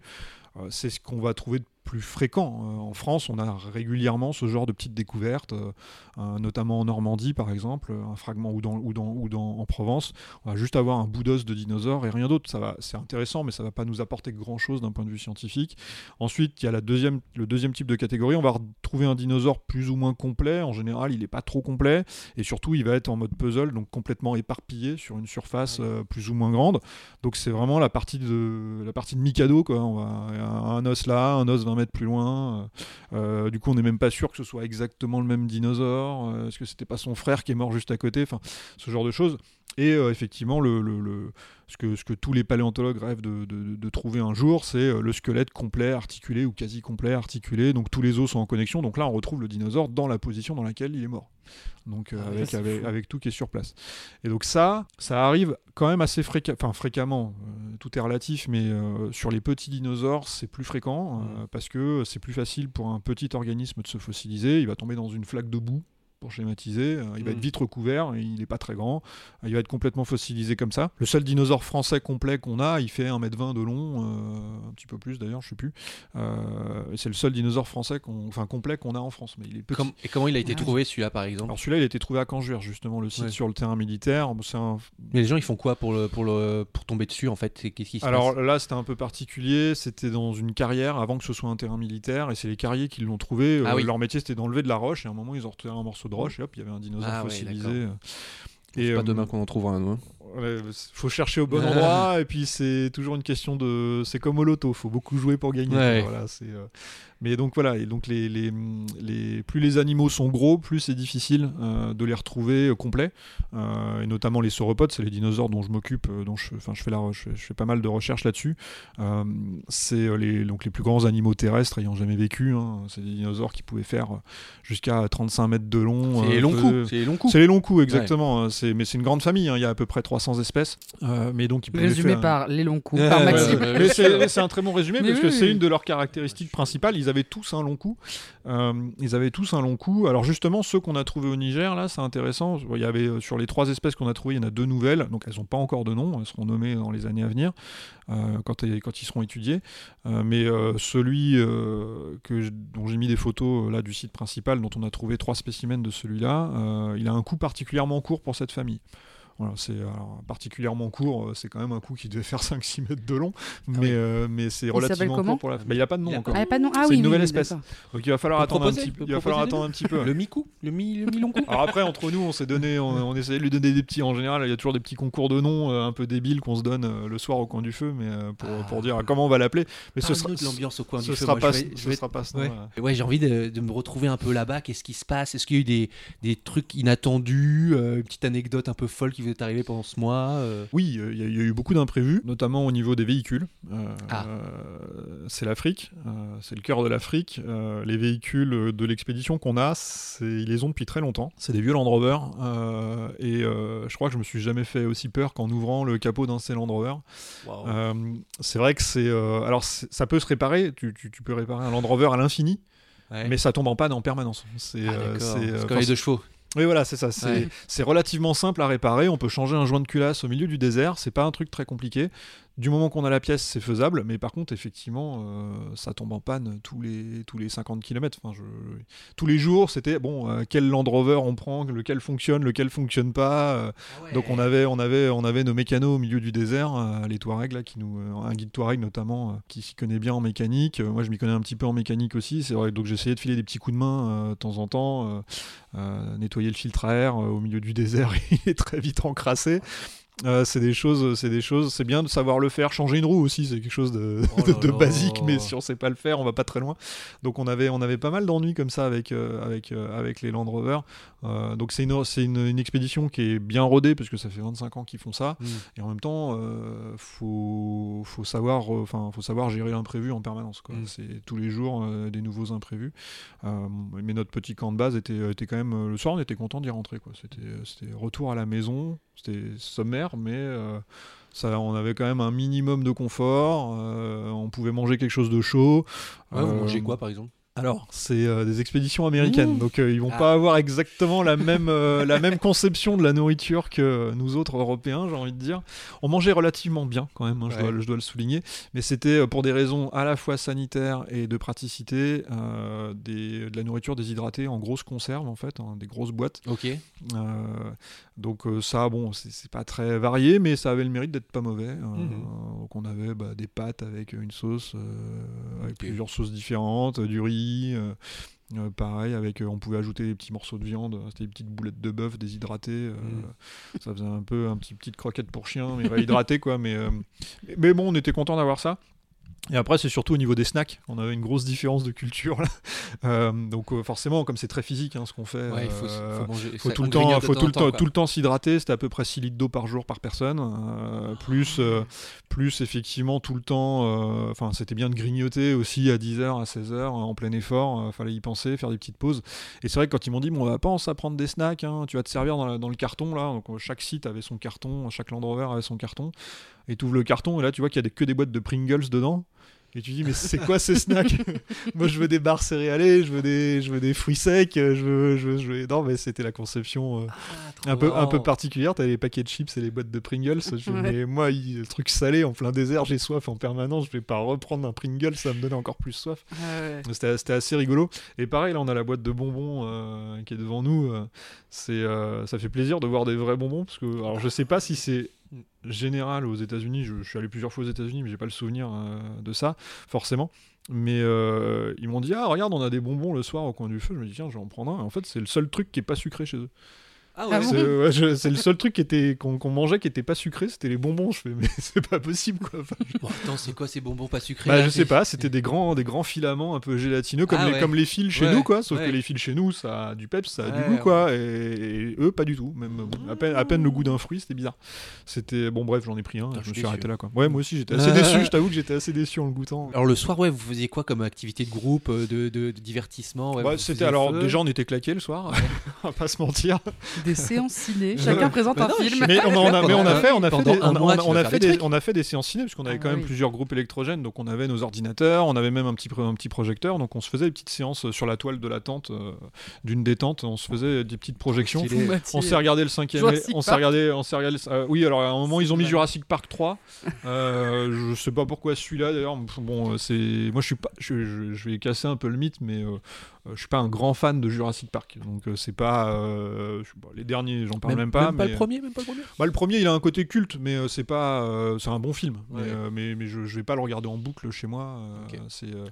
Euh, c'est ce qu'on va trouver de plus fréquent. Euh, en France, on a régulièrement ce genre de petites découvertes, euh, notamment en Normandie par exemple, un fragment ou, dans, ou, dans, ou dans, en Provence. On va juste avoir un bout d'os de dinosaure et rien d'autre. Ça va, c'est intéressant, mais ça va pas nous apporter grand chose d'un point de vue scientifique. Ensuite, il y a la deuxième, le deuxième type de catégorie. On va retrouver un dinosaure plus ou moins complet. En général, il n'est pas trop complet et surtout, il va être en mode puzzle, donc complètement éparpillé sur une surface euh, plus ou moins grande. Donc c'est vraiment la partie de la partie de Mikado quoi. On va un os là, un os 20 mètres plus loin. Euh, du coup, on n'est même pas sûr que ce soit exactement le même dinosaure. Euh, Est-ce que c'était pas son frère qui est mort juste à côté Enfin, ce genre de choses. Et euh, effectivement, le, le- le- ce, que, ce que tous les paléontologues rêvent de, de- de trouver un jour, c'est euh, le squelette complet, articulé ou quasi complet, articulé. Donc tous les os sont en connexion. Donc là, on retrouve le dinosaure dans la position dans laquelle il est mort. Donc euh, Ah avec, tout qui est sur place. Et donc ça, ça arrive quand même assez fréquemment, enfin fréquemment, euh, tout est relatif, mais sur les petits dinosaures, c'est plus fréquent, Mm. parce que c'est plus facile pour un petit organisme de se fossiliser, il va tomber dans une flaque de boue, pour schématiser, euh, il va Mm. être vite recouvert, il n'est pas très grand, euh, il va être complètement fossilisé comme ça. Le seul dinosaure français complet qu'on a, il fait 1m20 de long, euh, un petit peu plus d'ailleurs, je sais plus. Euh, c'est le seul dinosaure français, qu'on- enfin complet qu'on a en France, mais il est petit. Comme- Et comment il a été trouvé celui-là par exemple? Alors celui-là, il a été trouvé à Canjuer, justement, le site Ouais. sur le terrain militaire. C'est un, Mais les gens ils font quoi pour, le, pour, le, pour tomber dessus en fait? C'est- Qu'est-ce qui se Alors passe? là, c'était un peu particulier. C'était dans une carrière avant que ce soit un terrain militaire, et c'est les carriers qui l'ont trouvé. Ah Euh, oui. Leur métier, c'était d'enlever de la roche. Et à un moment, ils ont retiré un morceau de roche, et hop, il y avait un dinosaure Ah fossilisé. Et pas euh, demain qu'on en trouvera un. Faut chercher au bon endroit et puis c'est toujours une question de c'est comme au loto faut beaucoup jouer pour gagner Ouais. voilà c'est euh, mais donc voilà et donc les, les, les plus les animaux sont gros plus c'est difficile euh, de les retrouver euh, complets Euh, et notamment les sauropodes c'est les dinosaures dont je m'occupe dont je enfin je fais la je, fais- je fais pas mal de recherches là-dessus c'est les donc les plus grands animaux terrestres ayant jamais vécu hein. c'est des dinosaures qui pouvaient faire jusqu'à 35 mètres de long C'est les longs peu- coups. C'est les longs coups. c'est les longs coups, exactement. hein. C'est, mais c'est une grande famille. hein. Il y a à peu près 300 espèces. Euh, mais donc, ils Résumé faire- par les longs coups, Ouais, par ouais, Maxime. ouais, ouais. mais c'est, un très bon résumé Mais parce oui, que c'est une de leurs caractéristiques principales. Ils avaient tous un long cou. Euh, ils avaient tous un long cou. Alors justement, ceux qu'on a trouvés au Niger, là, c'est intéressant. Il y avait euh, sur les trois espèces qu'on a trouvées, il y en a deux nouvelles. Donc elles n'ont pas encore de nom. Elles seront nommées dans les années à venir euh, quand, quand ils seront étudiés. Euh, mais euh, celui euh, que dont j'ai mis des photos là du site principal, dont on a trouvé trois spécimens de celui-là, euh, il a un cou particulièrement court pour cette famille. Voilà, c'est particulièrement court, euh, c'est quand même un coup qui devait faire 5-6 mètres de long, mais, oui. euh, mais c'est relativement court pour la. Bah, il a pas de nom encore. Ah, y a pas de nom. Ah C'est oui, une nouvelle oui, espèce. Donc il va falloir attendre un proposer, petit, peut il va falloir attendre un petit peu. Le mi-coup, le mi, le mi-long coup. Alors après, entre nous, on s'est donné, on, on essayait de lui donner des petits. En général, il y a toujours des petits concours de noms euh, un peu débiles qu'on se donne euh, le soir au coin du feu, mais pour, Ah. pour dire comment on va l'appeler. Mais ce sera, l'ambiance au coin du feu. sera Moi, pas, je vais- je ce vais- sera pas Ouais, nom-là. Ouais, j'ai envie de, me retrouver un peu là-bas. Qu'est-ce qui se passe? Est-ce qu'il y a eu des, trucs inattendus Une petite anecdote un peu folle qui vous est arrivée pendant ce mois euh Oui, euh, il y, a- il y a eu beaucoup d'imprévus, notamment au niveau des véhicules. Euh, Ah. euh, c'est l'Afrique, euh, c'est le cœur de l'Afrique. Euh, les véhicules de l'expédition qu'on a, ils les ont depuis très longtemps. C'est des vieux Land Rover. euh, et euh, je crois que je me suis jamais fait aussi peur qu'en ouvrant le capot d'un de ces Land Rover. Euh, c'est vrai que c'est. euh, alors, ça peut se réparer. Tu, tu- tu peux réparer un Land Rover à l'infini, Ouais. mais ça tombe en panne en permanence. C'est Ah, euh, euh, les deux chevaux. Oui, voilà, c'est ça. C'est Ouais. relativement simple à réparer. On peut changer un joint de culasse au milieu du désert. C'est pas un truc très compliqué. Du moment qu'on a la pièce, c'est faisable. Mais par contre, effectivement, euh, ça tombe en panne tous les, tous les 50 km. Enfin, je, tous les jours, c'était bon, euh, quel Land Rover on prend, lequel fonctionne, lequel fonctionne pas. euh, donc on avait, on avait, on avait nos mécanos au milieu du désert, les Touaregs là, qui nous, un guide Touareg notamment, qui s'y connaît bien en mécanique. Moi, je m'y connais un petit peu en mécanique aussi. C'est vrai, donc j'essayais de filer des petits coups de main de temps en temps, nettoyer le filtre à air au milieu du désert, il est très vite encrassé. Euh, c'est des choses, c'est des choses, c'est bien de savoir le faire. Changer une roue aussi, c'est quelque chose de, Oh de- de basique, mais si on sait pas le faire, on va pas très loin. Donc on avait, on avait pas mal d'ennuis comme ça avec, euh, avec, euh, avec les Land Rover. Donc c'est une, c'est une, une expédition qui est bien rodée parce que ça fait 25 ans qu'ils font ça. Mm. Et en même temps, faut, faut savoir, enfin, faut savoir gérer l'imprévu en permanence. quoi. Mm. C'est tous les jours des nouveaux imprévus. Mais notre petit camp de base était, était quand même le soir, on était content d'y rentrer. Quoi. C'était, c'était retour à la maison. C'était sommaire, mais euh, ça, on avait quand même un minimum de confort. euh, on pouvait manger quelque chose de chaud. Ouais, vous Euh, mangez quoi par exemple? Alors, c'est euh, des expéditions américaines, Mmh. donc euh, ils vont Ah. pas avoir exactement la même, euh, la même conception de la nourriture que nous autres Européens, j'ai envie de dire. On mangeait relativement bien quand même, hein, je, dois, le- je dois le souligner, mais c'était euh, pour des raisons à la fois sanitaires et de praticité, euh, des, de la nourriture déshydratée en grosses conserves en fait, hein, des grosses boîtes. Ok. Euh, donc euh, ça, bon, c'est pas très varié, mais ça avait le mérite d'être pas mauvais. Euh, Mhm. Donc on avait bah, des pâtes avec une sauce, euh, avec plusieurs sauces différentes, du riz. Euh, euh, pareil, avec, euh, on pouvait ajouter des petits morceaux de viande, c'était des petites boulettes de bœuf déshydratées. euh, Mhm. Ça faisait un peu un petit petite croquette pour chien, mais réhydratée quoi. Mais, mais- mais bon, on était content d'avoir ça. Et après, c'est surtout au niveau des snacks. On avait une grosse différence de culture. Là. Euh, donc euh, forcément, comme c'est très physique hein, ce qu'on fait, Ouais, il faut, euh, faut manger. faut tout le temps, faut tout le temps, tout le temps s'hydrater. C'était à peu près 6 litres d'eau par jour par personne. euh, plus, plus effectivement tout le temps. Enfin, c'était bien de grignoter aussi à 10h, à 16h en plein effort. fallait y penser, faire des petites pauses. Et c'est vrai que quand ils m'ont dit, bon, on va pas en à prendre des snacks. hein, tu vas te servir dans, la- dans le carton là. Donc chaque site avait son carton, chaque Land Rover avait son carton. Et tu ouvres le carton et là tu vois qu'il y a des- que des boîtes de Pringles dedans. Et tu dis mais c'est quoi ces snacks Moi je veux des barres céréalées, je veux des, je veux des fruits secs, je veux, je veux, je veux- Non mais c'était la conception euh, Ah, un peu, un peu particulière. T'as les paquets de chips et les boîtes de Pringles. Je dis, Ouais. Mais moi il- le truc salé en plein désert, j'ai soif en permanence. Je vais pas reprendre un Pringles, ça va me donner encore plus soif. Ah ouais. C'était c'était assez rigolo. Et pareil, là, on a la boîte de bonbons euh, qui est devant nous. euh, c'est, euh, ça fait plaisir de voir des vrais bonbons. Parce que, alors, je sais pas si c'est général aux États-Unis. Je, suis allé plusieurs fois aux États-Unis, mais j'ai pas le souvenir euh, de ça, forcément. Mais euh, ils m'ont dit Ah, regarde, on a des bonbons le soir au coin du feu. Je me dis Tiens, je vais en prendre un. En fait, c'est le seul truc qui est pas sucré chez eux. Ah Ah ouais. bon C'est ouais, je- c'est le seul truc qui était qu'on qu'on mangeait qui était pas sucré, c'était les bonbons. Je fais mais c'est pas possible quoi. Enfin, je- Bon, attends, c'est quoi ces bonbons pas sucrés bah, là je sais pas, c'était des grands, des grands filaments un peu gélatineux comme, Ah les, ouais. comme les fils chez Ouais, nous quoi. Sauf ouais. que les fils chez nous, ça a du peps, ça a du Ouais, goût quoi. Et, et eux pas du tout. Même à peine, à peine le goût d'un fruit, c'était bizarre. C'était bon bref, j'en ai pris un. Putain, et je je me suis arrêté là quoi. Ouais, moi aussi j'étais assez Ah. déçu. Je t'avoue que j'étais assez déçu en le goûtant. Alors le soir, ouais, vous faisiez quoi comme activité de groupe, euh, de, de- de divertissement ouais, Bah, c'était alors déjà on était claqués le soir, on va pas se mentir. Des séances ciné. Chacun présente un film. Mais on, a, mais on a fait, on a fait, des, on a- on a- fait des on a fait des séances ciné parce qu'on avait Ah quand même oui. plusieurs groupes électrogènes, donc on avait nos ordinateurs, on avait même un petit, un petit projecteur, donc on se faisait des petites séances sur la toile de la tente euh, d'une des tentes, on se faisait des petites projections. On s'est regardé le cinquième, on s'est regardé, on s'est regardé. euh, oui, alors à un moment ils ont mis Jurassic Park 3. Euh, je sais pas pourquoi celui-là d'ailleurs. Bon, euh, c'est, moi je suis pas, je, je- je vais casser un peu le mythe, mais euh, euh, je suis pas un grand fan de Jurassic Park, donc euh, c'est pas euh, je pas, les derniers, j'en parle même, pas. mais, le euh, premier, même pas le premier. bah, le premier, il a un côté culte, mais euh, c'est pas, euh, c'est un bon film. Mais, Ouais. euh, mais, mais je, je vais pas le regarder en boucle chez moi. euh, Ok. C'est, euh,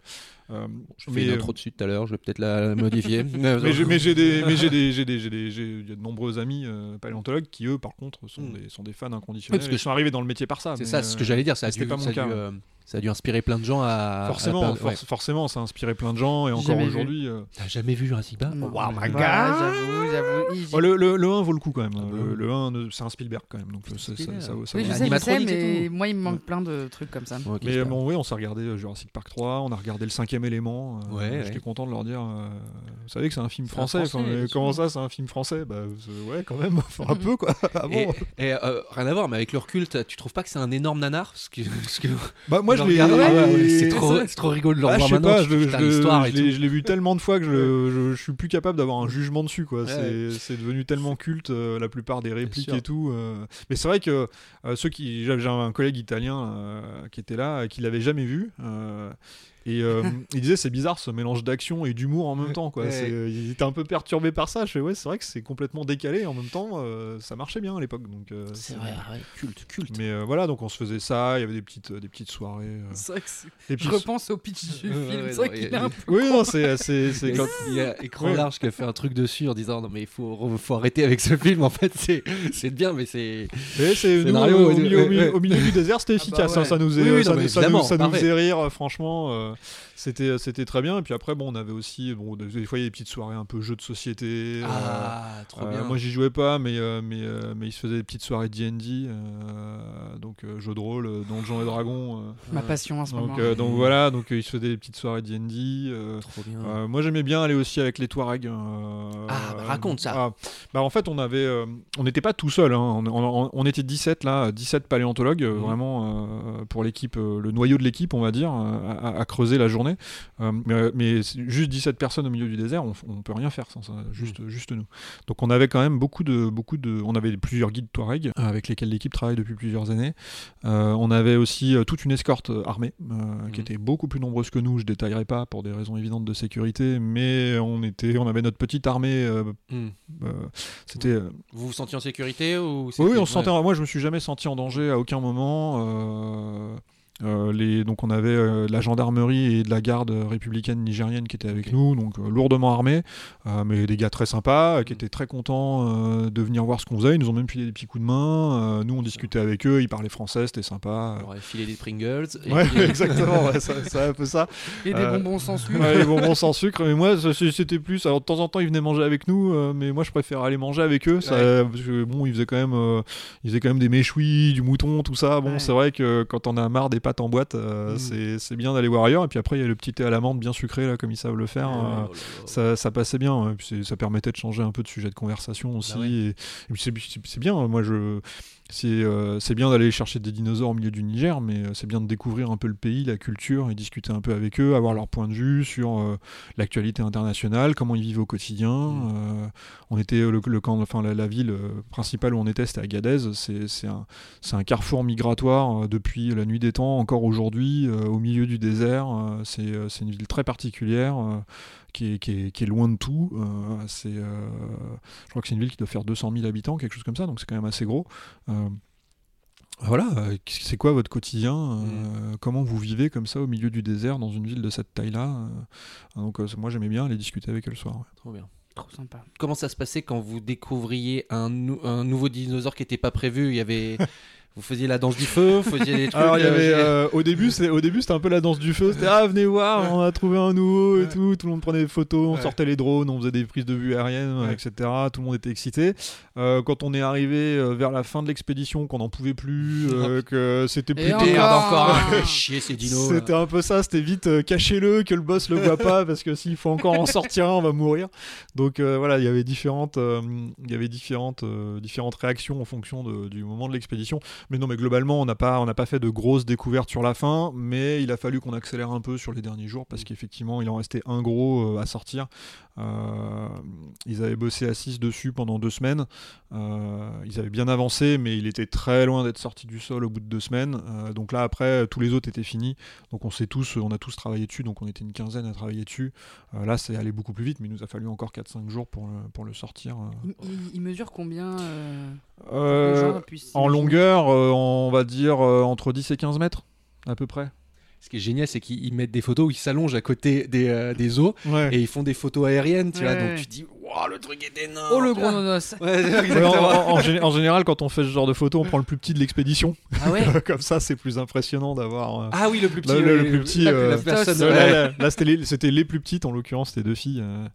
euh, Je fais mais, une euh, intro dessus tout à l'heure, je vais peut-être la modifier. mais j'ai, des, mais j'ai des, j'ai des, j'ai des, j'ai- il y a de nombreux amis euh, paléontologues qui eux, par contre, sont Hmm. des, sont des fans inconditionnels. parce que Ils sont arrivés dans le métier par ça. C'est ça, ce que euh, j'allais dire. Ça a, c'était dû, pas mon ça, a dû, cas. euh, ça a dû inspirer plein de gens à. à Forcément, perdre- for- ouais. forcément, ça a inspiré plein de gens et encore aujourd'hui. euh, T'as jamais vu Jurassic Park. Wow, my Voilà, God J'avoue, j'avoue. Il- oh, le, le, le 1 vaut le coup quand même. Ah le, oui. le 1, ne- c'est un Spielberg quand même. Donc ça, ça, ça, ça vaut- ça Oui, vaut je sais, je sais, mais moi, il me manque plein de trucs comme ça. Mais euh, bon, oui, on s'est regardé euh, Jurassic Park 3, on a regardé le cinquième élément. euh, Ouais, J'étais ouais. content de leur dire. euh, vous savez que c'est un film français. comment ça, c'est un film français? Bah euh, ouais, quand même. Enfin, un peu quoi. Ah bon Et, et, euh, rien à voir, mais avec le recul, t'as- tu trouves pas que c'est un énorme nanar? Bah moi je l'ai. ah ouais, ouais, c'est trop, rigolo de le Ah, revoir maintenant. pas, je, l'ai- vu tellement de fois que je, je, je suis plus capable d'avoir un jugement dessus. quoi. C'est c'est devenu tellement culte, euh, la plupart des répliques et tout. euh. Mais c'est vrai que euh, ceux qui. J'avais un collègue italien qui était là, qui l'avait jamais vu. Euh, et euh, il disait c'est bizarre ce mélange d'action et d'humour en même temps quoi. Il était un peu perturbé par ça. Je fais ouais c'est vrai que c'est complètement décalé et en même temps euh, ça marchait bien à l'époque donc. euh, C'est vrai, ouais, culte, culte. Mais euh, voilà donc on se faisait ça. Il y avait des petites des petites soirées. euh, vrai que des je petites- repense au pitch du film. ouais, C'est vrai qu'il il- est un peu. Oui non c'est c'est quand Il y a écran Ouais. large qui a fait un truc dessus en disant non mais il faut, faut arrêter avec ce film en fait c'est c'est bien mais c'est c'est au, milieu, du désert, c'était Ah bah efficace. hein, ça nous faisait, rire, euh, franchement. Euh, c'était, c'était très bien. Et puis après, bon, on avait aussi, bon, des, fois, il y a des petites soirées un peu jeux de société. euh, ah trop euh, bien moi, j'y jouais pas, mais, euh, mais, euh, mais il se faisait des petites soirées D&D, euh, donc euh, jeux de rôle, euh, Donjons et Dragons. euh, Ma passion en ce moment. donc, euh, donc voilà, donc euh, il se faisait des petites soirées D&D. euh, trop bien euh, moi j'aimais bien aller aussi avec les Touaregs. euh, Ah, bah, raconte ça. ah, bah, en fait on avait, euh, on n'était pas tout seul, hein, on, on- on était 17 là, 17 paléontologues Mhm. vraiment euh, pour l'équipe, euh, le noyau de l'équipe on va dire, à, à creuser la journée. Euh, mais mais c'est juste 17 personnes au milieu du désert, on, on peut rien faire sans ça, juste, Mhm. juste nous. Donc on avait quand même beaucoup de, beaucoup de, on avait plusieurs guides Touareg euh, avec lesquels l'équipe travaille depuis plusieurs années. Euh, on avait aussi euh, toute une escorte euh, armée euh, qui Mhm. était beaucoup plus nombreuse que nous. Je détaillerai pas pour des raisons évidentes de sécurité, mais on était, on avait notre petite armée. euh, euh, c'était. euh, vous vous sentiez en sécurité ou oui, on se sentait. Moi, je me suis jamais senti en danger à aucun moment. Euh, les, donc on avait euh, la gendarmerie et de la garde républicaine nigérienne qui étaient avec nous, donc euh, lourdement armés, euh, mais des gars très sympas, euh, qui étaient très contents euh, de venir voir ce qu'on faisait. Ils nous ont même filé des petits coups de main. euh, nous, on discutait avec eux, ils parlaient français, c'était sympa. On aurait filé des Pringles et Ouais, puis- exactement, ouais, ça- c'est un peu ça. Et des bonbons sans sucre. Ouais, les bonbons sans sucre. Mais moi, c'était plus. Alors, de temps en temps, ils venaient manger avec nous, euh, mais moi, je préfère aller manger avec eux. Ça, Ouais. parce que, bon, ils faisaient quand même, euh, ils faisaient quand même des méchouis, du mouton, tout ça. Bon, Ouais. c'est vrai que quand on a marre des pâtes en boîte, euh, Mm. c'est, bien d'aller voir ailleurs. Et puis après, il y a le petit thé à l'amande bien sucré là, comme ils savent le faire. Oh euh, ça, ça passait bien, ouais. Puis ça permettait de changer un peu de sujet de conversation aussi. Bah ouais. et, et puis c'est bien, moi je. C'est, euh, bien d'aller chercher des dinosaures au milieu du Niger, mais euh, c'est bien de découvrir un peu le pays, la culture et discuter un peu avec eux, avoir leur point de vue sur euh, l'actualité internationale, comment ils vivent au quotidien. Mm. Euh, on était le, le camp, enfin la, la ville principale où on était, c'était Agadez. C'est, c'est un, un carrefour migratoire depuis la nuit des temps, encore aujourd'hui, au milieu du désert. C'est, une ville très particulière. qui est, qui, est, qui est loin de tout. Euh, c'est, euh, je crois que c'est une ville qui doit faire 200 000 habitants, quelque chose comme ça, donc c'est quand même assez gros. Euh, voilà, euh, c'est quoi votre quotidien euh, Comment vous vivez comme ça au milieu du désert dans une ville de cette taille-là Euh, Donc euh, moi j'aimais bien aller discuter avec eux le soir. ouais. Trop bien. Trop sympa. Comment ça se passait quand vous découvriez un, nou- un nouveau dinosaure qui n'était pas prévu? Il y avait. Vous faisiez la danse du feu, vous faisiez des trucs. Alors il y euh, avait euh, au début c'est au début c'était un peu la danse du feu c'était ah venez voir on a trouvé un nouveau et Ouais. tout tout le monde prenait des photos on Ouais. sortait les drones on faisait des prises de vue aériennes etc tout le monde était excité Euh, quand on est arrivé vers la fin de l'expédition qu'on n'en pouvait plus euh, que c'était plus encore encore un. Chier ces dinos. c'était un peu ça, c'était vite cachez-le, que le boss le voit pas, parce que s'il faut encore en sortir un, on va mourir. Donc voilà, il y avait différentes, il y avait différentes, différentes réactions en fonction de- du moment de l'expédition. Mais non, mais globalement, on n'a pas, on n'a pas fait de grosses découvertes sur la fin, mais il a fallu qu'on accélère un peu sur les derniers jours, parce qu'effectivement, il en restait un gros euh, à sortir. Euh, ils avaient bossé à 6 dessus pendant deux semaines. Euh, ils avaient bien avancé, mais il était très loin d'être sorti du sol au bout de deux semaines. Euh, donc là, après, tous les autres étaient finis. Donc on s'est tous, on a tous travaillé dessus. Donc on était une quinzaine à travailler dessus. Euh, là, c'est allé beaucoup plus vite, mais il nous a fallu encore 4-5 jours pour le, pour le sortir. euh. Il, il- il mesure combien euh, en longueur, euh, on va dire euh, entre 10 et 15 mètres, à peu près. Ce qui est génial, c'est qu'ils ils mettent des photos où ils s'allongent à côté des, euh, des eaux Ouais. et ils font des photos aériennes, tu vois. Donc tu dis, waouh, le truc est énorme. Oh le gros nonos Ouais, Ouais, en, exactement. en- en gé- en général, quand on fait ce genre de photos, on prend le plus petit de l'expédition. Ah ouais Comme ça, c'est plus impressionnant d'avoir. euh, Ah oui, le plus petit. Là, le- plus petit, euh, là, c'était les, c'était les plus petites, en l'occurrence, c'était deux filles. euh,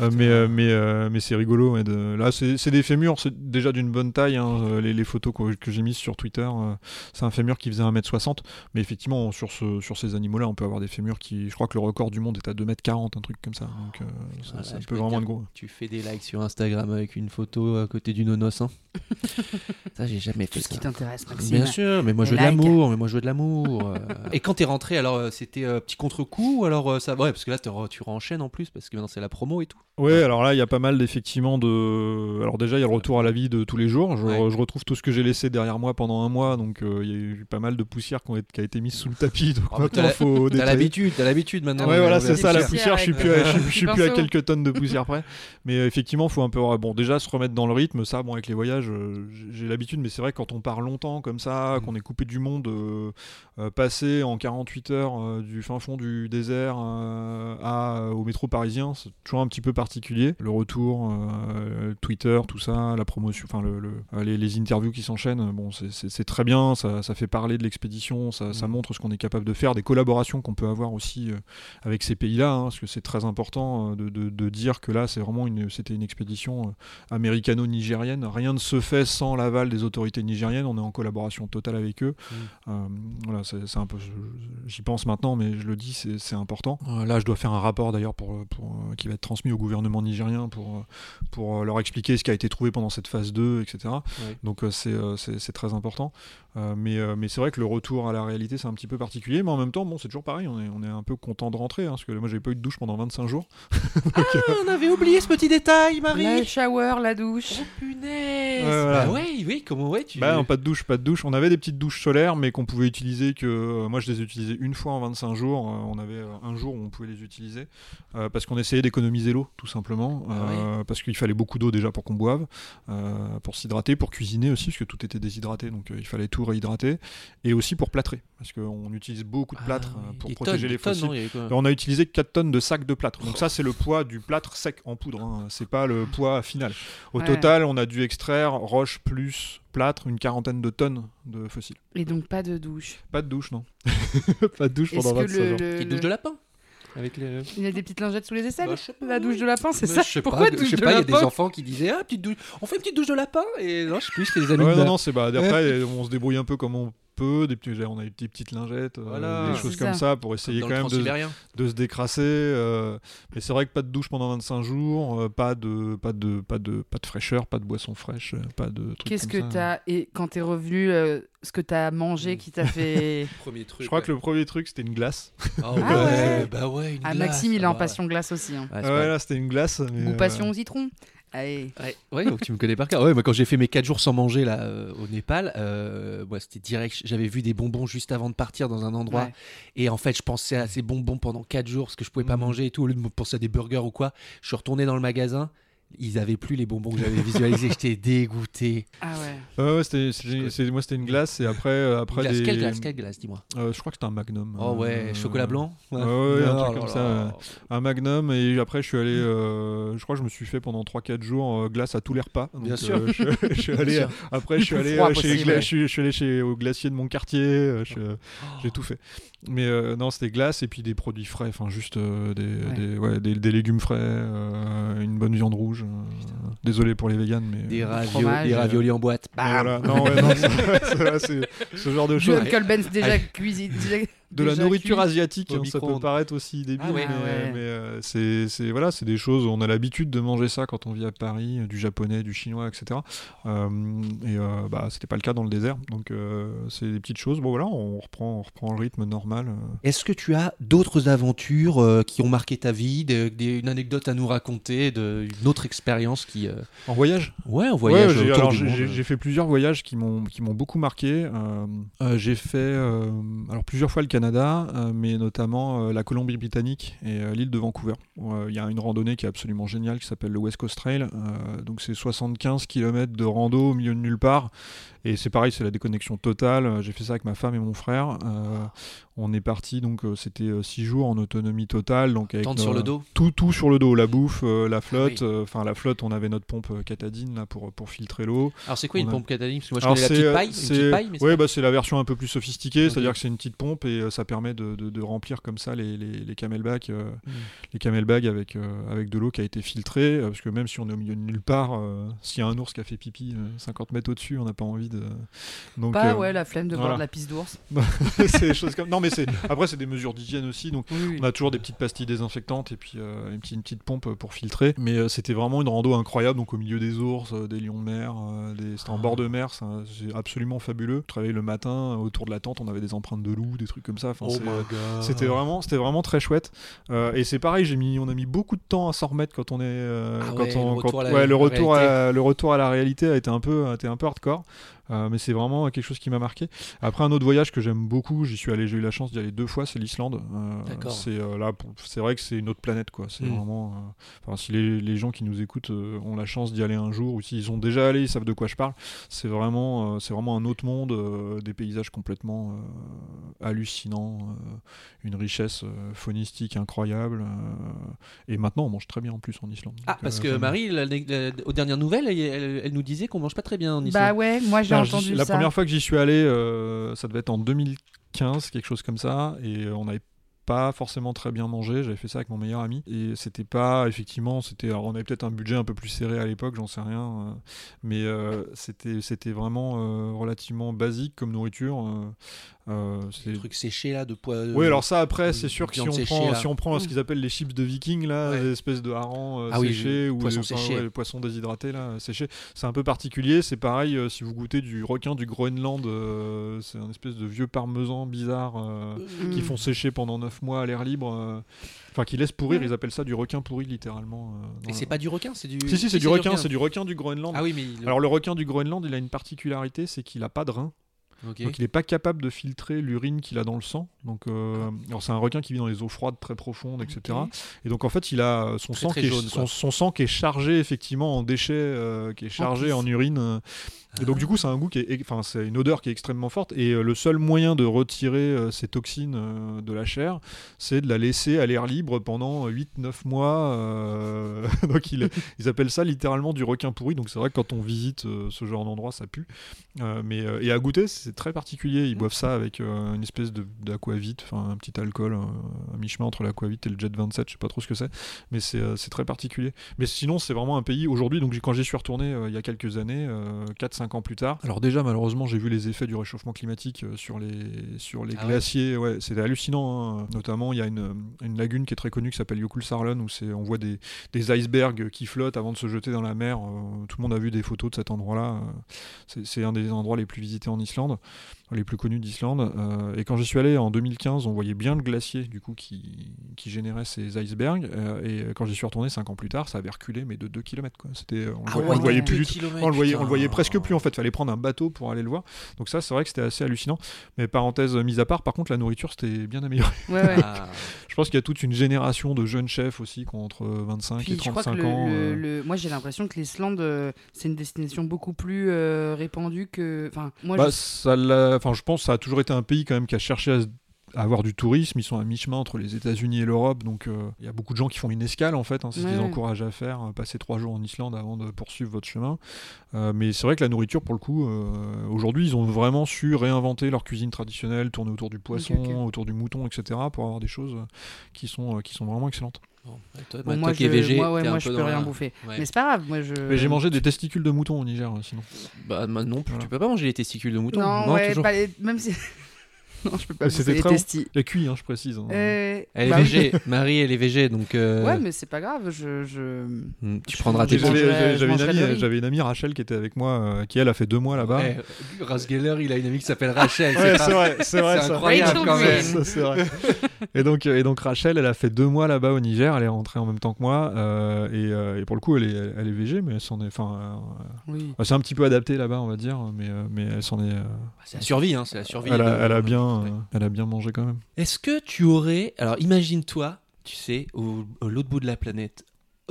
euh, mais, euh, mais, euh, mais c'est rigolo. ouais, de- Là, c'est c'est des fémurs, c'est déjà d'une bonne taille. hein, les, les photos que, que j'ai mises sur Twitter, euh, c'est un fémur qui faisait 1m60. Mais effectivement, sur, ce, sur ces animaux-là, on peut avoir des fémurs qui. Je crois que le record du monde est à 2m40, un truc comme ça. Donc, euh, ça, Voilà, ça peut vraiment être gros. Tu fais des likes sur Instagram avec une photo à côté du nonos. Hein. ça, j'ai jamais fait Tout ce qui t'intéresse, Maxime. Bien sûr, mais moi je veux de l'amour, mais moi je veux de l'amour. euh. Et quand t'es rentré, alors euh, c'était euh, petit contre-coup ou alors euh, ça Ouais, parce que là tu renchaînes en plus parce que maintenant c'est la promo et tout. Ouais, alors là, il y a pas mal d'effectivement de. Alors déjà, il y a le retour à la vie de tous les jours. Je, Ouais. je retrouve tout ce que j'ai laissé derrière moi pendant un mois, donc euh, il y a eu pas mal de poussière qui, ont été- qui a été mise sous le tapis. Donc Oh, maintenant, faut T'as l'habitude, t'as l'habitude maintenant. Ouais, voilà, c'est ça, la poussière. Je suis plus, à, je, suis- je suis petit plus à quelques tonnes de poussière près. Mais euh, effectivement, faut un peu. Bon, déjà, se remettre dans le rythme. Ça, bon, avec les voyages, euh, j'ai- l'habitude, mais c'est vrai que quand on part longtemps comme ça, Mm. qu'on est coupé du monde, euh, euh, passer en 48 heures euh, du fin fond du désert euh, à, au métro parisien, c'est toujours un petit peu particulier. Le retour, euh, Twitter, tout ça, la promotion, enfin, le, le- euh, les, les interviews qui s'enchaînent, bon, c'est- très bien. Ça, ça fait parler de l'expédition, ça, ça Mm. montre ce qu'on est capable de faire, des collaborations qu'on peut avoir aussi euh, avec ces pays-là, hein, parce que c'est très important de, de- de dire que là, c'est vraiment une, c'était une expédition américano-nigérienne. Rien ne se fait sans l'aval des autorités nigériennes. On est en collaboration totale avec eux. Mm. Euh, voilà, c'est un peu, j'y pense maintenant, mais je le dis, c'est important. Euh, là, je dois faire un rapport d'ailleurs pour, pour qui va être transmis au gouvernement nigérien pour euh, pour euh, leur expliquer ce qui a été trouvé pendant cette phase 2, etc. Ouais. Donc euh, c'est très important. Mais mais c'est vrai que le retour à la réalité, c'est un petit peu particulier. Mais en même temps, bon, c'est toujours pareil. On est, on est un peu content de rentrer, hein, parce que moi, j'ai pas eu de douche pendant 25 jours. Ah, on avait oublié ce petit détail, Marie. La shower, la douche. Oh punaise. Voilà. Bah ouais, oui, comment ouais, tu. Bah non, pas de douche, pas de douche. On avait des petites douches solaires, mais qu'on pouvait utiliser que. moi, je les utilisais une fois en 25 jours. On avait un jour où on pouvait les utiliser euh, parce qu'on essayait d'économiser l'eau, tout simplement. Ah Euh, Parce qu'il fallait beaucoup d'eau déjà pour qu'on boive, euh, pour s'hydrater, pour cuisiner aussi, parce que tout était déshydraté, donc euh, il fallait tout réhydrater, et aussi pour plâtrer, parce qu'on utilise beaucoup de Ah plâtre pour protéger tonnes, les tonnes, fossiles. non, on a utilisé 4 tonnes de sacs de plâtre. Donc ça, c'est le poids du plâtre sec en poudre. hein. C'est pas le poids final. Au Ouais. total, on a dû extraire roche plus plâtre une quarantaine de tonnes de fossiles. Et donc pas de douche. Pas de douche, non. pas de douche pendant que 25 le, jours. le- Petite douche de lapin. Avec les. Il y a des petites lingettes sous les aisselles Bah, pas, La douche de lapin, c'est ça Je sais Pourquoi pas, douche je sais de pas, il y a des enfants qui disaient Ah, petite douche. On fait une petite douche de lapin Et non, je sais plus, c'était des amis Ouais, non, non, c'est bah, après, on se débrouille un peu comme on peut. Des petits, on a des petites, lingettes, euh, Voilà. des choses comme ça. ça pour essayer quand même de, se décrasser. euh, mais c'est vrai que pas de douche pendant 25 jours, euh, pas de, pas de, pas de, pas de fraîcheur, pas de boisson fraîche, pas de trucs Qu'est-ce comme que ça. t'as et quand t'es revenu, euh, ce que t'as mangé qui t'a fait Premier truc. Je crois que le premier truc c'était une glace. Ah Ah ouais. Bah ouais, une Ah glace, Maxime, il est ça en va. passion glace aussi. Hein. Ouais, Ah là c'était une glace. mais, euh, passion au citron. Allez. Ouais, ouais, donc tu me connais par cœur. Ouais, moi quand j'ai fait mes 4 jours sans manger là euh, au Népal, euh, moi c'était direct. J'avais vu des bonbons juste avant de partir dans un endroit Ouais. et en fait je pensais à ces bonbons pendant 4 jours parce que je pouvais pas Mhm. manger et tout au lieu de me penser à des burgers ou quoi. Je suis retourné dans le magasin, ils avaient plus les bonbons que j'avais visualisés, j'étais dégoûté. Ah ouais. Ouais, ouais, c'était, c'était- c'est- moi c'était une glace et après, euh, après Glace, des. Quelle glace Quelle glace, dis-moi. Euh, je crois que c'était un Magnum. Oh ouais, Euh, chocolat blanc ouais, ouais, un Oh truc là comme ça, là. ouais. Un Magnum et après je suis allé, euh, je crois que je me suis fait pendant 3-4 jours euh, glace à tous les repas. Donc, Bien sûr. je, je suis allé, sûr. après je suis Le plus allé froid euh, chez, possible, Gla- ouais. je, suis, je suis allé chez, au glacier de mon quartier, euh, je- j'ai tout fait. Mais euh, non, c'était glace et puis des produits frais, enfin juste euh, des, Ouais. des, ouais, des, des légumes frais, euh, une bonne viande rouge. Euh, désolé pour les véganes, mais. Des, ravio- fromage, des euh, raviolis en boîte. Voilà. Non, ouais, ce genre de choses. Déjà cuisiné. De la nourriture cuit. asiatique, hein, ça peut paraître aussi débile, Ah ouais. mais, ouais. mais, euh, c'est, c'est- voilà, c'est des choses, on a l'habitude de manger ça quand on vit à Paris, euh, du japonais, du chinois, etc. Euh, et euh, bah, c'était pas le cas dans le désert, donc euh, c'est des petites choses. Bon voilà, on reprend, on reprend le rythme normal. Est-ce que tu as d'autres aventures euh, qui ont marqué ta vie, de- des- une anecdote à nous raconter, de, une autre expérience qui... euh, En voyage? Ouais, un voyage Ouais, j'ai, autour alors, du j'ai, monde. j'ai- j'ai fait plusieurs voyages qui m'ont, qui m'ont beaucoup marqué. Euh, euh, j'ai fait euh, alors plusieurs fois le Euh, mais notamment euh, la Colombie-Britannique et euh, l'île de Vancouver. Il y a une randonnée qui est absolument géniale qui s'appelle le West Coast Trail. Donc c'est 75 km de rando au milieu de nulle part. Et c'est pareil, c'est la déconnexion totale. Euh, J'ai fait ça avec ma femme et mon frère. Euh, on est parti, donc euh, c'était 6 jours en autonomie totale. Donc avec Tente nos- sur le dos tout, tout sur le dos, la bouffe, euh, la flotte. oui. euh, Enfin, la flotte, on avait notre pompe euh, catadine là pour, pour filtrer l'eau. Alors c'est quoi une a- pompe catalytique Parce que moi je Alors, connais la c'est, petite euh, paille, ouais, pas- bah, c'est la version un peu plus sophistiquée, c'est-à-dire que c'est une petite pompe et euh, ça permet de, de- de remplir comme ça les, les, les camelbacks, euh, Mm. les camelbags avec, euh, avec de l'eau qui a été filtrée, euh, parce que même si on est au milieu de nulle part, euh, s'il y a un ours qui a fait pipi euh, 50 mètres au-dessus, on n'a pas envie de. Donc, Pas euh, ouais, la flemme de boire voilà. de la pisse d'ours. c'est des choses comme. Non, mais c'est après c'est des mesures d'hygiène aussi, donc Oui, oui. on a toujours des petites pastilles désinfectantes et puis euh, une, petite, une petite pompe pour filtrer. Mais euh, c'était vraiment une rando incroyable, donc au milieu des ours, euh, des lions de mer, euh, des... c'était en bord de mer, c'est absolument fabuleux. Je travaillais le matin autour de la tente, on avait des empreintes de loups, des trucs comme ça. Enfin, Oh c'est- my god c'était vraiment, c'était vraiment très chouette. Euh, et c'est pareil, j'ai mis, on a mis beaucoup de temps à s'en remettre quand on est, euh, Ah quand ouais, on, le retour quand- à la- ouais, le retour à, le retour à la réalité a été un peu, a été un peu hardcore. Euh, mais c'est vraiment quelque chose qui m'a marqué. Après un autre voyage que j'aime beaucoup, j'y suis allé, j'ai eu la chance d'y aller deux fois, c'est l'Islande. Euh, c'est euh, là, c'est vrai que c'est une autre planète quoi. C'est Mm. vraiment, euh, enfin si les, les gens qui nous écoutent euh, ont la chance d'y aller un jour ou s'ils sont déjà allés, ils savent de quoi je parle. C'est vraiment, euh, c'est vraiment un autre monde, euh, des paysages complètement euh, hallucinants, euh, une richesse euh, faunistique incroyable. euh, et maintenant, on mange très bien en plus en Islande. Ah, Donc, parce euh, que Marie, la- la- aux dernières nouvelles, elle, elle- elle nous disait qu'on mange pas très bien en Islande. Bah ouais, moi j'ai Entendu la ça. première fois que j'y suis allé, euh, ça devait être en 2015, quelque chose comme ça, et on n'avait pas forcément très bien mangé. J'avais fait ça avec mon meilleur ami, et c'était pas effectivement, c'était, alors, on avait peut-être un budget un peu plus serré à l'époque, j'en sais rien, euh, mais euh, c'était, c'était vraiment euh, relativement basique comme nourriture. euh, euh, c'est- Des trucs séchés là, de poids. oui, alors ça après, c'est sûr que si on, séchée, prend, si on prend ce qu'ils appellent les chips de viking, là, Ouais. des espèces de harengs euh, Ah oui, séchés le ou poisson enfin, séché. ouais, le poisson déshydraté là, euh, séché, c'est un peu particulier. C'est pareil euh, si vous goûtez du requin du Groenland, euh, c'est un espèce de vieux parmesan bizarre euh, qui font sécher pendant 9 mois à l'air libre, euh, enfin qui laissent pourrir. Ouais. Ils appellent ça du requin pourri littéralement. euh, Et c'est le- pas du requin, c'est du. Si si, c'est du requin, c'est du requin du Groenland. Ah oui, mais. il- Alors le requin du Groenland, il a une particularité, c'est qu'il a pas de rein. Donc il n'est pas capable de filtrer l'urine qu'il a dans le sang. Donc euh, alors c'est un requin qui vit dans les eaux froides très profondes, etc. Et donc en fait il a son Très, sang très qui est, jaune, son, quoi. son sang qui est chargé effectivement en déchets, euh, qui est chargé en, urine. Et donc du coup c'est un goût qui est, enfin c'est une odeur qui est extrêmement forte. Et euh, le seul moyen de retirer euh, ces toxines euh, de la chair, c'est de la laisser à l'air libre pendant 8-9 mois. donc il- ils appellent ça littéralement du requin pourri. Donc c'est vrai que quand on visite ce genre d'endroit, ça pue. Mais, et à goûter, c'est très particulier. Ils boivent ça avec une espèce de- d'aquavit, enfin un petit alcool, à mi-chemin entre l'aquavit et le jet 27, je sais pas trop ce que c'est. Mais c'est c'est très particulier. Mais sinon, c'est vraiment un pays. Aujourd'hui, donc quand j'y suis retourné il y a quelques années, 4-5 ans plus tard. Alors déjà, malheureusement, j'ai vu les effets du réchauffement climatique euh, sur les, sur les Ah ouais. glaciers. Ouais, c'était hallucinant. hein. Notamment, il y a une, une lagune qui est très connue qui s'appelle Jökulsárlón où c'est- on voit des, des icebergs qui flottent avant de se jeter dans la mer. Euh, tout le monde a vu des photos de cet endroit-là. Euh, C'est c'est un des endroits les plus visités en Islande, les plus connus d'Islande. Euh, et quand j'y suis allé en 2015, on voyait bien le glacier du coup qui, qui générait ces icebergs. Euh, et quand j'y suis retourné 5 ans plus tard, ça avait reculé mais de 2 km. Quoi. C'était, on, le Ah voyait- ouais, on le voyait plus du tout. kilomètres, On le voyait, on le putain. voyait presque plus. en fait, fallait prendre un bateau pour aller le voir. Donc ça, c'est vrai que c'était assez hallucinant. Mais parenthèse mise à part, par contre, la nourriture c'était bien amélioré. Ouais, ouais. Ah. Je pense qu'il y a toute une génération de jeunes chefs aussi qui ont entre 25 Puis et je crois que 35 le, ans. le- euh. le- moi j'ai l'impression que l'Islande euh, c'est une destination beaucoup plus euh, répandue que. Enfin, moi Bah, je- ça enfin, je pense que ça a toujours été un pays quand même qui a cherché à, se- à avoir du tourisme. Ils sont à mi-chemin entre les États-Unis et l'Europe, donc euh, il y a beaucoup de gens qui font une escale en fait. hein, c'est ce qu'ils encouragent à faire, euh, passer trois jours en Islande avant de poursuivre votre chemin. Euh, mais c'est vrai que la nourriture, pour le coup, euh, aujourd'hui, ils ont vraiment su réinventer leur cuisine traditionnelle, tourner autour du poisson, autour du mouton, etc., pour avoir des choses qui sont, euh, qui sont vraiment excellentes. Bon, ouais, toi, bon, bah, moi, toi qui es je- végé, moi, ouais, moi, je peux rien la- bouffer. Ouais. Mais c'est pas grave, moi je. Mais j'ai mangé des testicules de mouton au Niger, sinon. Bah, bah, non, Voilà. tu peux pas manger les testicules de mouton. Non, ouais, toujours. pas les- même si. non, je peux pas bouffer c'était très bon. cuits, hein, je précise. hein. Euh, Elle est bah végé. Marie, elle est végé, donc euh, Ouais, mais c'est pas grave, je. je... hmm, tu je prendras tes J'avais une, une amie Rachel qui était avec moi, euh, qui elle a fait deux mois là-bas. Ouais, Rasgeller, il a une amie qui s'appelle Rachel. Ouais, pas- c'est vrai, c'est vrai. c'est incroyable quand même. C'est vrai. et, donc, et donc Rachel, elle a fait deux mois là-bas au Niger. Elle est rentrée en même temps que moi. euh, et, euh, et pour le coup, elle est, elle est végé, mais elle s'en est. Enfin, euh, Oui. s'est un petit peu adaptée là-bas, on va dire. Mais, euh, mais elle s'en est. euh, C'est la survie, hein, c'est la survie. elle, a, de- elle a bien, euh, elle a bien mangé quand même. Est-ce que tu aurais. Alors imagine-toi, tu sais, au, à l'autre bout de la planète,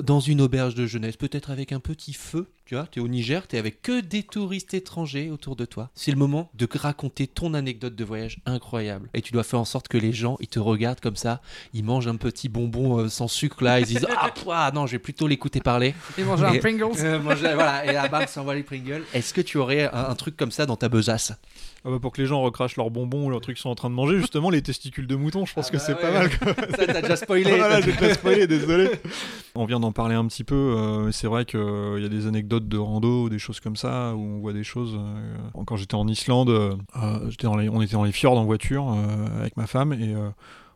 dans une auberge de jeunesse, peut-être avec un petit feu, tu vois, tu es au Niger, tu es avec que des touristes étrangers autour de toi. C'est le moment de raconter ton anecdote de voyage incroyable. Et tu dois faire en sorte que les gens, ils te regardent comme ça, ils mangent un petit bonbon euh, sans sucre là, ils disent Ah, pouah, non, je vais plutôt l'écouter parler. Et manger un Et- Pringles. Euh, manger- voilà, et là, bam, s'envoie les Pringles. Est-ce que tu aurais un, un truc comme ça dans ta besace? Ah bah, pour que les gens recrachent leurs bonbons ou leurs trucs qu'ils sont en train de manger, justement, les testicules de mouton, je pense Ah que bah c'est ouais. pas mal. quoi. Ça, t'as déjà spoilé. Voilà, j'ai déjà spoilé, désolé. On vient d'en parler un petit peu. euh, c'est vrai qu'il y a des anecdotes de rando, des choses comme ça, où on voit des choses. euh, quand j'étais en Islande, euh, euh, j'étais dans les- on était dans les fjords en voiture euh, avec ma femme et euh,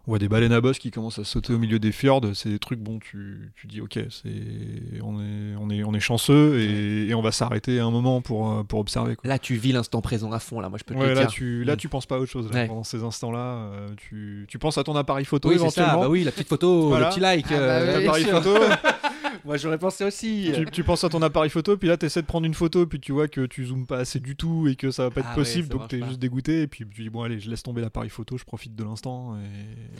on voit des baleines à bosse qui commencent à sauter au milieu des fjords. C'est des trucs, bon, tu, tu dis, ok, c'est, on, est, on, est, on est chanceux et, et on va s'arrêter un moment pour, pour observer. Quoi. Là, tu vis l'instant présent à fond, là, moi je peux te Ouais, le là, dire. tu, là, Mm. tu penses pas à autre chose. là. Ouais. Pendant ces instants-là, tu, tu penses à ton appareil photo Oui, c'est ça. éventuellement. Bah oui, la petite photo, Voilà. le petit like. Ah bah euh, photo. Moi, j'aurais pensé aussi. tu, tu penses à ton appareil photo, puis là tu essaies de prendre une photo, puis tu vois que tu zoomes pas assez du tout et que ça va pas être Ah ouais, possible, ça donc t'es pas. juste dégoûté, et puis tu dis bon allez, je laisse tomber l'appareil photo, je profite de l'instant. Et...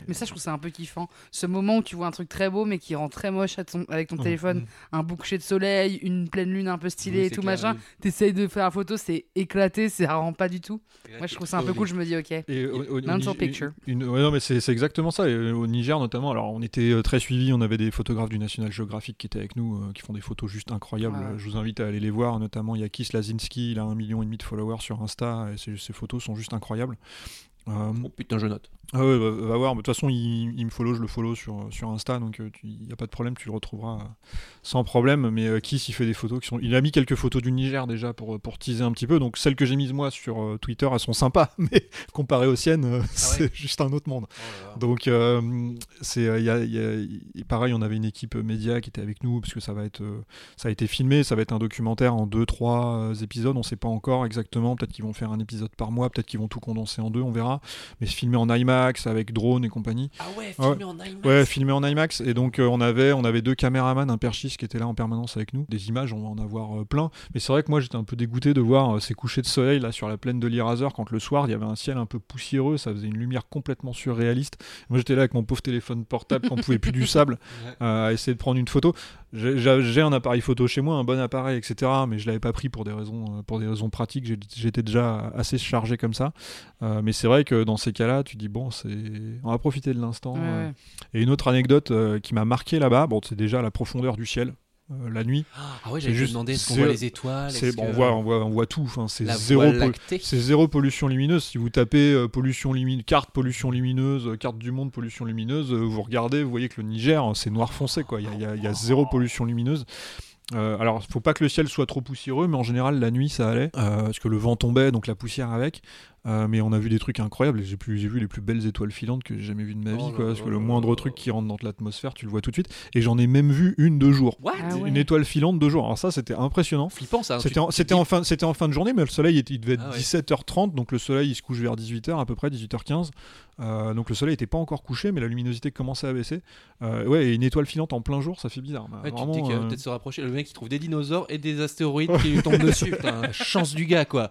Mais ça, je trouve ça un peu kiffant. Ce moment où tu vois un truc très beau, mais qui rend très moche à ton- avec ton téléphone. Un beau coucher de soleil, une pleine lune un peu stylée Oui, et tout clair, machin. oui. T'essayes de faire la photo, c'est éclaté, ça rend pas du tout. Là, Moi, je trouve ça un peu cool. Je me dis, ok. Et au, au- Mental picture. une- ouais, non, mais c'est c'est exactement ça. Et euh, au Niger notamment, alors on était euh, très suivis, on avait des photographes du National Geographic qui étaient avec nous, euh, qui font des photos juste incroyables. Ouais. Je vous invite à aller les voir, notamment Yakis Lazinski, il a un million et demi de followers sur Insta, et ses, ses photos sont juste incroyables. Euh, Oh putain, je note. Ah ouais, va, va voir. De toute façon, il, il me follow, je le follow sur, sur Insta, donc il n'y a pas de problème, tu le retrouveras euh, sans problème. Mais euh, Kiss, il fait des photos qui sont. Il a mis quelques photos du Niger déjà pour, pour teaser un petit peu. Donc celles que j'ai mises moi sur euh, Twitter, elles sont sympas, mais comparées aux siennes, euh, c'est juste un autre monde. Donc euh, c'est euh, il y a- y a- il- pareil, on avait une équipe média qui était avec nous parce que ça va être euh, ça a été filmé, ça va être un documentaire en deux trois euh, épisodes, on sait pas encore exactement. Peut-être qu'ils vont faire un épisode par mois, peut-être qu'ils vont tout condenser en deux, on verra. Mais filmé en IMAX avec drone et compagnie. Ah ouais, Ouais. filmé en IMAX. Ouais, filmé en IMAX. Et donc, euh, on, avait, on avait deux caméramans, un perchiste qui était là en permanence avec nous. Des images, on va en avoir euh, plein. Mais c'est vrai que moi, j'étais un peu dégoûté de voir euh, ces couchers de soleil là sur la plaine de l'Iraser quand le soir, il y avait un ciel un peu poussiéreux. Ça faisait une lumière complètement surréaliste. Moi, j'étais là avec mon pauvre téléphone portable quand on pouvait plus du sable euh, à essayer de prendre une photo. J'ai- un appareil photo chez moi, un bon appareil, etc. Mais je l'avais pas pris pour des raisons, euh, pour des raisons pratiques. J'étais déjà assez chargé comme ça. Euh, mais c'est vrai que dans ces cas-là, tu dis bon, c'est, on va profiter de l'instant. Ouais, euh, ouais. et une autre anecdote euh, qui m'a marqué là-bas, bon, c'est déjà la profondeur du ciel, euh, la nuit. Ah ouais, te juste- demander est-ce qu'on voit les étoiles C'est, est-ce bon, que- on, voit, on, voit, on voit tout, enfin, c'est, zéro zéro pollution lumineuse. Si vous tapez euh, pollution lumineuse, carte pollution lumineuse, euh, carte du monde pollution lumineuse, vous regardez, vous voyez que le Niger, euh, c'est noir foncé. quoi. Il y y a zéro pollution lumineuse. Euh, alors, il faut pas que le ciel soit trop poussiéreux, mais en général, la nuit, ça allait, euh, parce que le vent tombait, donc la poussière avec. Euh, mais on a vu des trucs incroyables. et J'ai vu les plus belles étoiles filantes que j'ai jamais vues de ma Oh vie, quoi, parce que le moindre truc qui rentre dans l'atmosphère, tu le vois tout de suite. Et j'en ai même vu une de jour. What? Ah ouais. Une étoile filante de jour. Alors ça, c'était impressionnant. Flippant ça. hein, C'était tu- en, tu c'était dis- en fin, c'était en fin de journée, mais le soleil était, il devait être Ah ouais. 17h30, donc le soleil il se couche vers 18h à peu près, 18h15. Euh, donc le soleil n'était pas encore couché, mais la luminosité commençait à baisser. Euh, ouais, et une étoile filante en plein jour, ça fait bizarre. Bah, Ouais, tu te vraiment, dis qu'il va euh, peut-être se rapprocher. Le qui trouvent des dinosaures et des astéroïdes qui lui tombent dessus. Putain, chance du gars, quoi.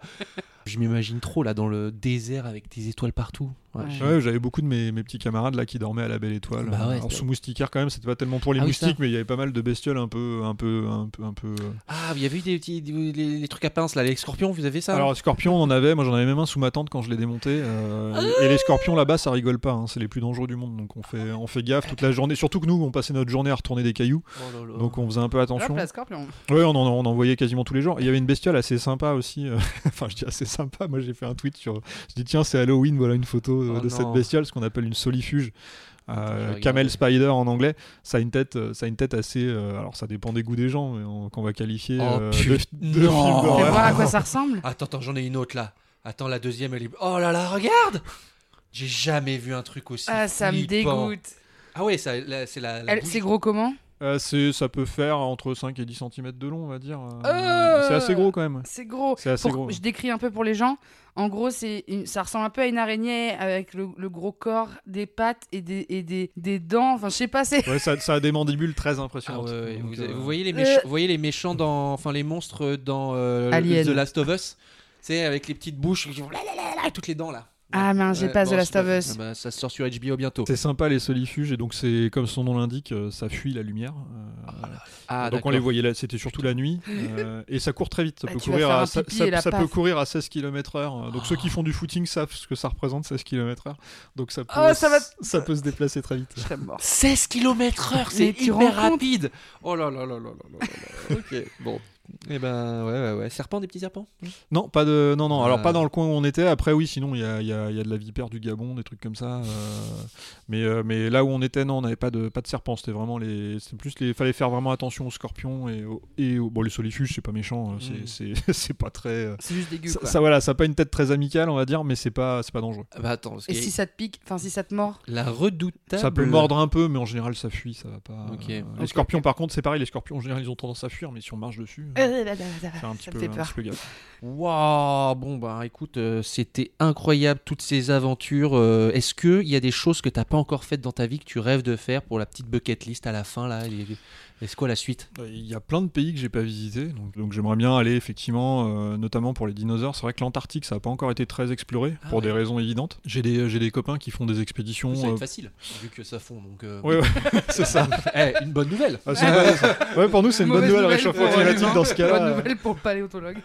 Je m'imagine trop là dans le désert avec des étoiles partout. Ouais, Ouais. je- Ouais, j'avais beaucoup de mes, mes petits camarades là qui dormaient à la belle étoile. Bah ouais, Alors, sous moustiquaire quand même, c'était pas tellement pour les Ah moustiques, mais il y avait pas mal de bestioles un peu, un peu, un peu, un peu. euh. Ah, il y avait eu des petits, des- les, les trucs à pince là, les scorpions, vous avez ça Alors scorpions, on en avait. Moi, j'en avais même un sous ma tente quand je l'ai démonté. euh, et les scorpions là-bas, ça rigole pas. hein, c'est les plus dangereux du monde, donc on fait, on fait gaffe toute la journée. Surtout que nous, on passait notre journée à retourner des cailloux, Oh là là. donc on faisait un peu attention. Ouais, on en, on en voyait quasiment tous les jours. Il y avait une bestiole assez sympa aussi. euh, enfin, je dis assez sympa. Moi, j'ai fait un tweet sur. Je dis tiens, c'est Halloween. Voilà une photo euh, Oh de non. cette bestiole, ce qu'on appelle une solifuge. Euh, camel spider en anglais, ça a une tête, euh, ça a une tête assez. euh, alors ça dépend des goûts des gens, mais on- qu'on va qualifier Oh, euh, de, de non. film voir à quoi ça ressemble. Attends, attends, j'en ai une autre là. Attends, la deuxième, elle est. Oh là là, regarde J'ai jamais vu un truc aussi. Ah, ça me dégoûte. Ah ouais, ça, là, c'est la. la Elle-. C'est gros comment? Euh, c'est, ça peut faire entre 5 et 10 cm de long, on va dire. euh, Euh. C'est assez gros quand même. C'est gros. C'est assez Pour- gros. Je décris un peu pour les gens. En gros, c'est ça ressemble un peu à une araignée avec le, le gros corps, des pattes et des, et des, des dents. Enfin, je sais pas, c'est. Ouais, ça, ça a des mandibules très Ah impressionnantes. ouais, ouais, Donc, vous, euh, vous voyez les Euh. méchants, vous voyez les méchants dans, enfin les monstres dans euh, Alien. The Last of Us, c'est avec les petites bouches qui font toutes les dents là. Ah mince, j'ai pas The Last of Us. Ah bah, ça sort sur HBO bientôt. C'est sympa les solifuges et donc c'est comme son nom l'indique, euh, ça fuit la lumière. Euh, ah, ah, donc on les voyait là, c'était surtout la nuit euh, et ça court très vite. Ça, bah, peut, courir à, ça, peut courir à 16 km/h. Donc ceux qui oh. font du footing savent ce que ça représente 16 km/h. Donc ça peut, oh, ça, peut se déplacer très vite. Je mort. 16 km/h, c'est hyper rapide. Oh là là là là là là. ok, bon. Eh ben ouais ouais ouais. Serpent, des petits serpents. Non, pas de non non. Alors Ah. pas dans le coin où on était. Après oui, sinon il y a, il y a- il y a de la vipère du Gabon, des trucs comme ça. euh, mais euh, mais là où on était, non, on n'avait pas de pas de serpents. C'était vraiment les, c'était plus les, fallait faire vraiment attention aux scorpions et aux, et aux- bon les solifuges, c'est pas méchant. euh, Mm. C'est c'est c'est pas très. euh, C'est juste dégueu. ça, quoi. ça, voilà, ça a pas une tête très amicale, on va dire, mais c'est pas c'est pas dangereux. Ah Bah attends, Et si ça te pique, enfin si ça te mord la redoutable. Ça peut mordre un peu, mais en général ça fuit, ça va pas. Euh, les scorpions, par contre, c'est pareil. Les scorpions, en général, ils ont tendance à fuir, mais si on marche dessus, là, là, là, faire un Ça petit me peu, peu. Waouh, bon bah écoute, euh, c'était incroyable toutes ces aventures. Euh, Est-ce que il y a des choses que t'as pas encore faites dans ta vie que tu rêves de faire pour la petite bucket list à la fin là les- Est-ce quoi la suite? Euh, Il y a plein de pays que j'ai pas visités, donc, donc j'aimerais bien aller effectivement, euh, notamment pour les dinosaures. C'est vrai que l'Antarctique, ça a pas encore été très exploré Ah pour ouais. des raisons évidentes. J'ai des, j'ai des copains qui font des expéditions. Ça va euh, être facile vu que ça fond donc. euh, ouais, c'est ça. Eh, une bonne nouvelle. Ah, c'est ouais, pour nous, c'est une bonne nouvelle, nouvelle réchauffement climatique dans ce cas-là. Bonne nouvelle pour le paléontologue.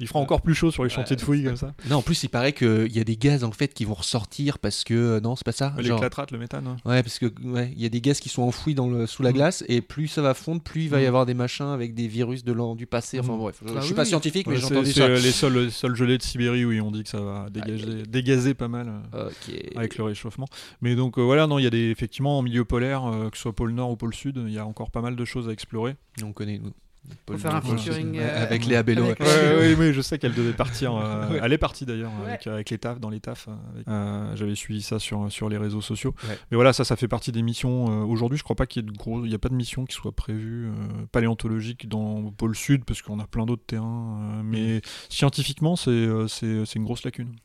Il fera encore plus chaud sur les chantiers de fouilles comme ça. Non, en plus il paraît qu'il y a des gaz en fait qui vont ressortir parce que non c'est pas ça. Les genre- clatrates, le méthane. hein. Ouais, parce que ouais, il y a des gaz qui sont enfouis dans le, sous la Mm. glace et plus ça va fondre, plus il va y Mm. avoir des machins avec des virus de l'an du passé. Enfin Mm. bref, je, je suis oui. pas scientifique, mais Ouais, j'ai entendu ça. les sols, les sols gelés de Sibérie où ils ont dit que ça va dégager, dégazer pas mal. euh, avec le réchauffement. Mais donc euh, voilà, non, il y a des effectivement en milieu polaire, euh, que ce soit pôle Nord ou pôle Sud, il y a encore pas mal de choses à explorer. On connaît nous. Paul faire un featuring, euh, avec Léa Bello. avec ouais. Léa Ouais, oui, oui, je sais qu'elle devait partir. euh, Ouais. Elle est partie d'ailleurs Ouais. avec, avec les tafs, dans les tafs. euh, euh, J'avais suivi ça sur, sur les réseaux sociaux. Ouais. Mais voilà, ça, ça fait partie des missions. euh, Aujourd'hui, je crois pas qu'il y ait de gros, il y a pas de mission qui soit prévue euh, paléontologique dans le pôle Sud parce qu'on a plein d'autres terrains. euh, mais scientifiquement, c'est euh, c'est c'est une grosse lacune.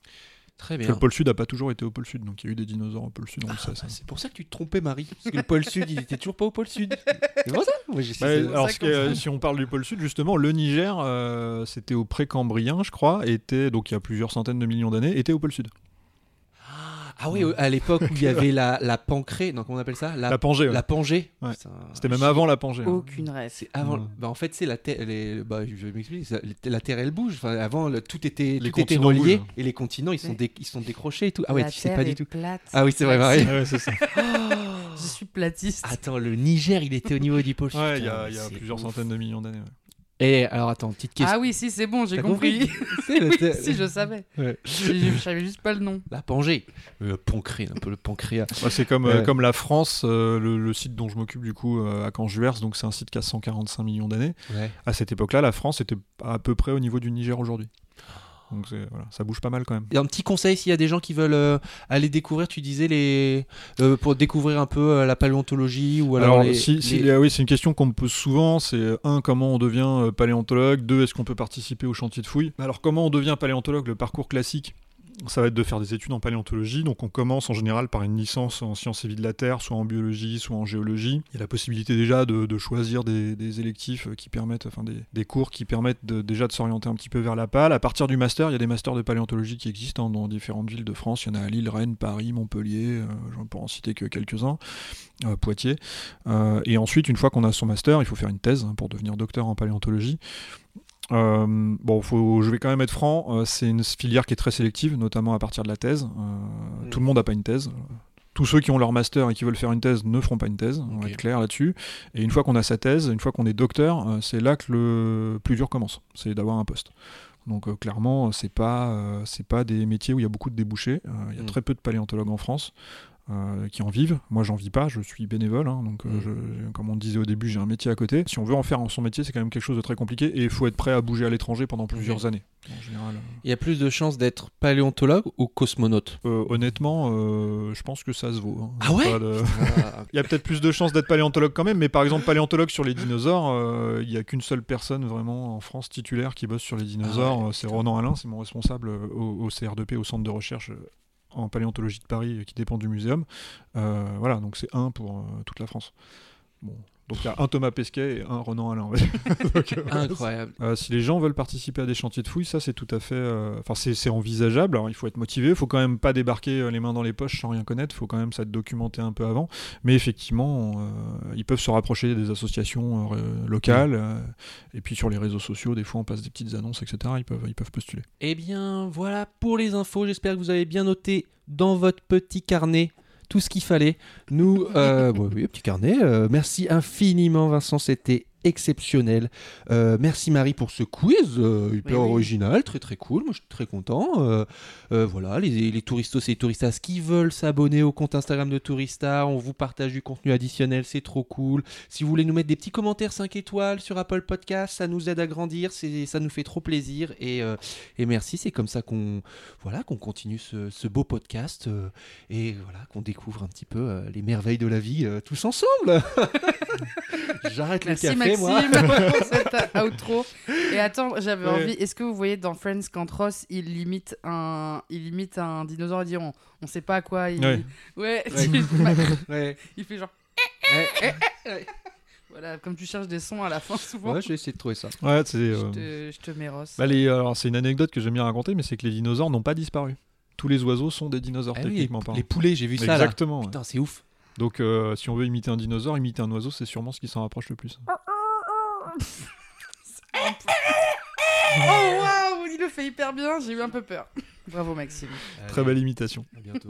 Très Parce bien. que le pôle Sud n'a pas toujours été au pôle Sud, donc il y a eu des dinosaures au pôle Sud, on le sait. Ah, ça. c'est pour ça que tu te trompais, Marie. Parce que le pôle Sud, il était toujours pas au pôle Sud. C'est pour ça Moi, Bah, alors, ça si on parle du pôle sud, justement, le Niger, euh, c'était au précambrien, je crois, était donc il y a plusieurs centaines de millions d'années, était au pôle sud. Ah oui, à l'époque où il y avait la, la pancrée, non, comment on appelle ça? La, Pangée, ouais. La Pangée. Ouais. C'était même avant la Pangée. hein. Aucune rêve. C'est avant. Ouais. Bah en fait, c'est la Terre. est- Bah, je vais m'expliquer. ça- La Terre, elle bouge. Enfin, avant, le- tout était, Les tout était continents relié bougent. et les continents, ils sont, Ouais. dé- ils sont décrochés et tout. Ah ouais, La tu sais pas du est tout. plate. Ah oui, c'est vrai, Marie. Ouais, c'est ça. Je suis platiste. Attends, le Niger, il était au niveau du pôle. Ouais, il y a, y plusieurs ouf. centaines de millions d'années. Et alors, attends, petite question. Ah oui, si, c'est bon, j'ai compris. Oui, si, je savais. Ouais. Je je savais juste pas le nom. La Pangée. Le pancré, un peu le pancréas. Ouais, c'est comme, euh, comme la France, euh, le, le site dont je m'occupe du coup euh, à Canjuers, donc c'est un site qui a 145 millions d'années. Ouais. À cette époque-là, la France était à peu près au niveau du Niger aujourd'hui. Donc voilà, ça bouge pas mal quand même. Et un petit conseil s'il y a des gens qui veulent euh, aller découvrir, tu disais les euh, pour découvrir un peu euh, la paléontologie ou alors, Alors, les, si, oui, c'est une question qu'on me pose souvent. C'est un, comment on devient paléontologue? Deux, est-ce qu'on peut participer au chantier de fouilles? Alors, comment on devient paléontologue? Le parcours classique, ça va être de faire des études en paléontologie. Donc on commence en général par une licence en sciences et vie de la Terre, soit en biologie, soit en géologie. Il y a la possibilité déjà de, choisir des, électifs qui permettent, enfin des, cours qui permettent déjà de s'orienter un petit peu vers la pale. À partir du master, il y a des masters de paléontologie qui existent hein, dans différentes villes de France. Il y en a à Lille, Rennes, Paris, Montpellier, euh, je ne peux en citer que quelques-uns, euh, Poitiers. Euh, et ensuite, une fois qu'on a son master, il faut faire une thèse hein, pour devenir docteur en paléontologie. Euh, bon, faut, je vais quand même être franc, euh, c'est une filière qui est très sélective, notamment à partir de la thèse. Euh, mm. Tout le monde n'a pas une thèse. Tous ceux qui ont leur master et qui veulent faire une thèse ne feront pas une thèse, on va être clair là-dessus. Et une fois qu'on a sa thèse, une fois qu'on est docteur, c'est là que le plus dur commence, c'est d'avoir un poste. Donc clairement, c'est pas c'est pas des métiers où il y a beaucoup de débouchés. Il y a mm. très peu de paléontologues en France. Euh, qui en vivent. Moi, j'en vis pas, je suis bénévole, hein, donc euh, mm. comme on disait au début, j'ai un métier à côté. Si on veut en faire son métier, c'est quand même quelque chose de très compliqué et il faut être prêt à bouger à l'étranger pendant plusieurs années. En général. Euh. Il y a plus de chances d'être paléontologue ou cosmonaute? Honnêtement, je pense que ça se vaut. Hein. Ah ouais? Ah, Il y a peut-être plus de chances d'être paléontologue quand même, mais par exemple, paléontologue sur les dinosaures, il n'y a qu'une seule personne vraiment en France titulaire qui bosse sur les dinosaures. Ah c'est Ronan Alain, c'est mon responsable au, au CR2P, au centre de recherche en paléontologie de Paris qui dépend du muséum. Euh, voilà, donc c'est un pour euh, toute la France. Donc il y a un Thomas Pesquet et un Renan Alain. Euh, Incroyable. Euh, si les gens veulent participer à des chantiers de fouilles, ça c'est tout à fait. Euh, enfin, c'est envisageable. Alors il faut être motivé. Il faut quand même pas débarquer les mains dans les poches sans rien connaître. Il faut quand même s'être documenté un peu avant. Mais effectivement, ils peuvent se rapprocher des associations locales. et puis sur les réseaux sociaux, des fois on passe des petites annonces, etc. Ils peuvent, ils peuvent postuler. Eh bien voilà pour les infos. J'espère que vous avez bien noté dans votre petit carnet tout ce qu'il fallait. Nous, euh, oui, petit carnet. Euh, merci infiniment, Vincent. C'était exceptionnel. Euh, merci Marie pour ce quiz euh, hyper original, très très cool. Moi je suis très content. Euh, voilà, les, les touristos et les touristas qui veulent s'abonner au compte Instagram de Tourista, on vous partage du contenu additionnel, c'est trop cool. Si vous voulez nous mettre des petits commentaires 5 étoiles sur Apple Podcast, ça nous aide à grandir, ça nous fait trop plaisir et, et merci. C'est comme ça qu'on voilà qu'on continue ce, ce, beau podcast et voilà qu'on découvre un petit peu les merveilles de la vie tous ensemble. J'arrête le café. Maxime outro. Et attends, j'avais envie. Est-ce que vous voyez dans Friends quand Ross il limite un, il limite un dinosaure et dit on, on sait pas à quoi il. Ouais. Ouais. il fait genre. Voilà, comme tu cherches des sons à la fin souvent. Ouais, je vais essayer de trouver ça. Ouais, c'est. Euh, je, te, mets Ross. Bah, alors, c'est une anecdote que j'aime bien raconter, mais c'est que les dinosaures n'ont pas disparu. Tous les oiseaux sont des dinosaures, ah techniquement Les poulets, j'ai vu ça. Exactement. Putain, c'est ouf. Donc, euh, si on veut imiter un dinosaure, imiter un oiseau, c'est sûrement ce qui s'en rapproche le plus. Oh waouh, il le fait hyper bien, j'ai eu un peu peur. Bravo Maxime. Très belle imitation. À bientôt.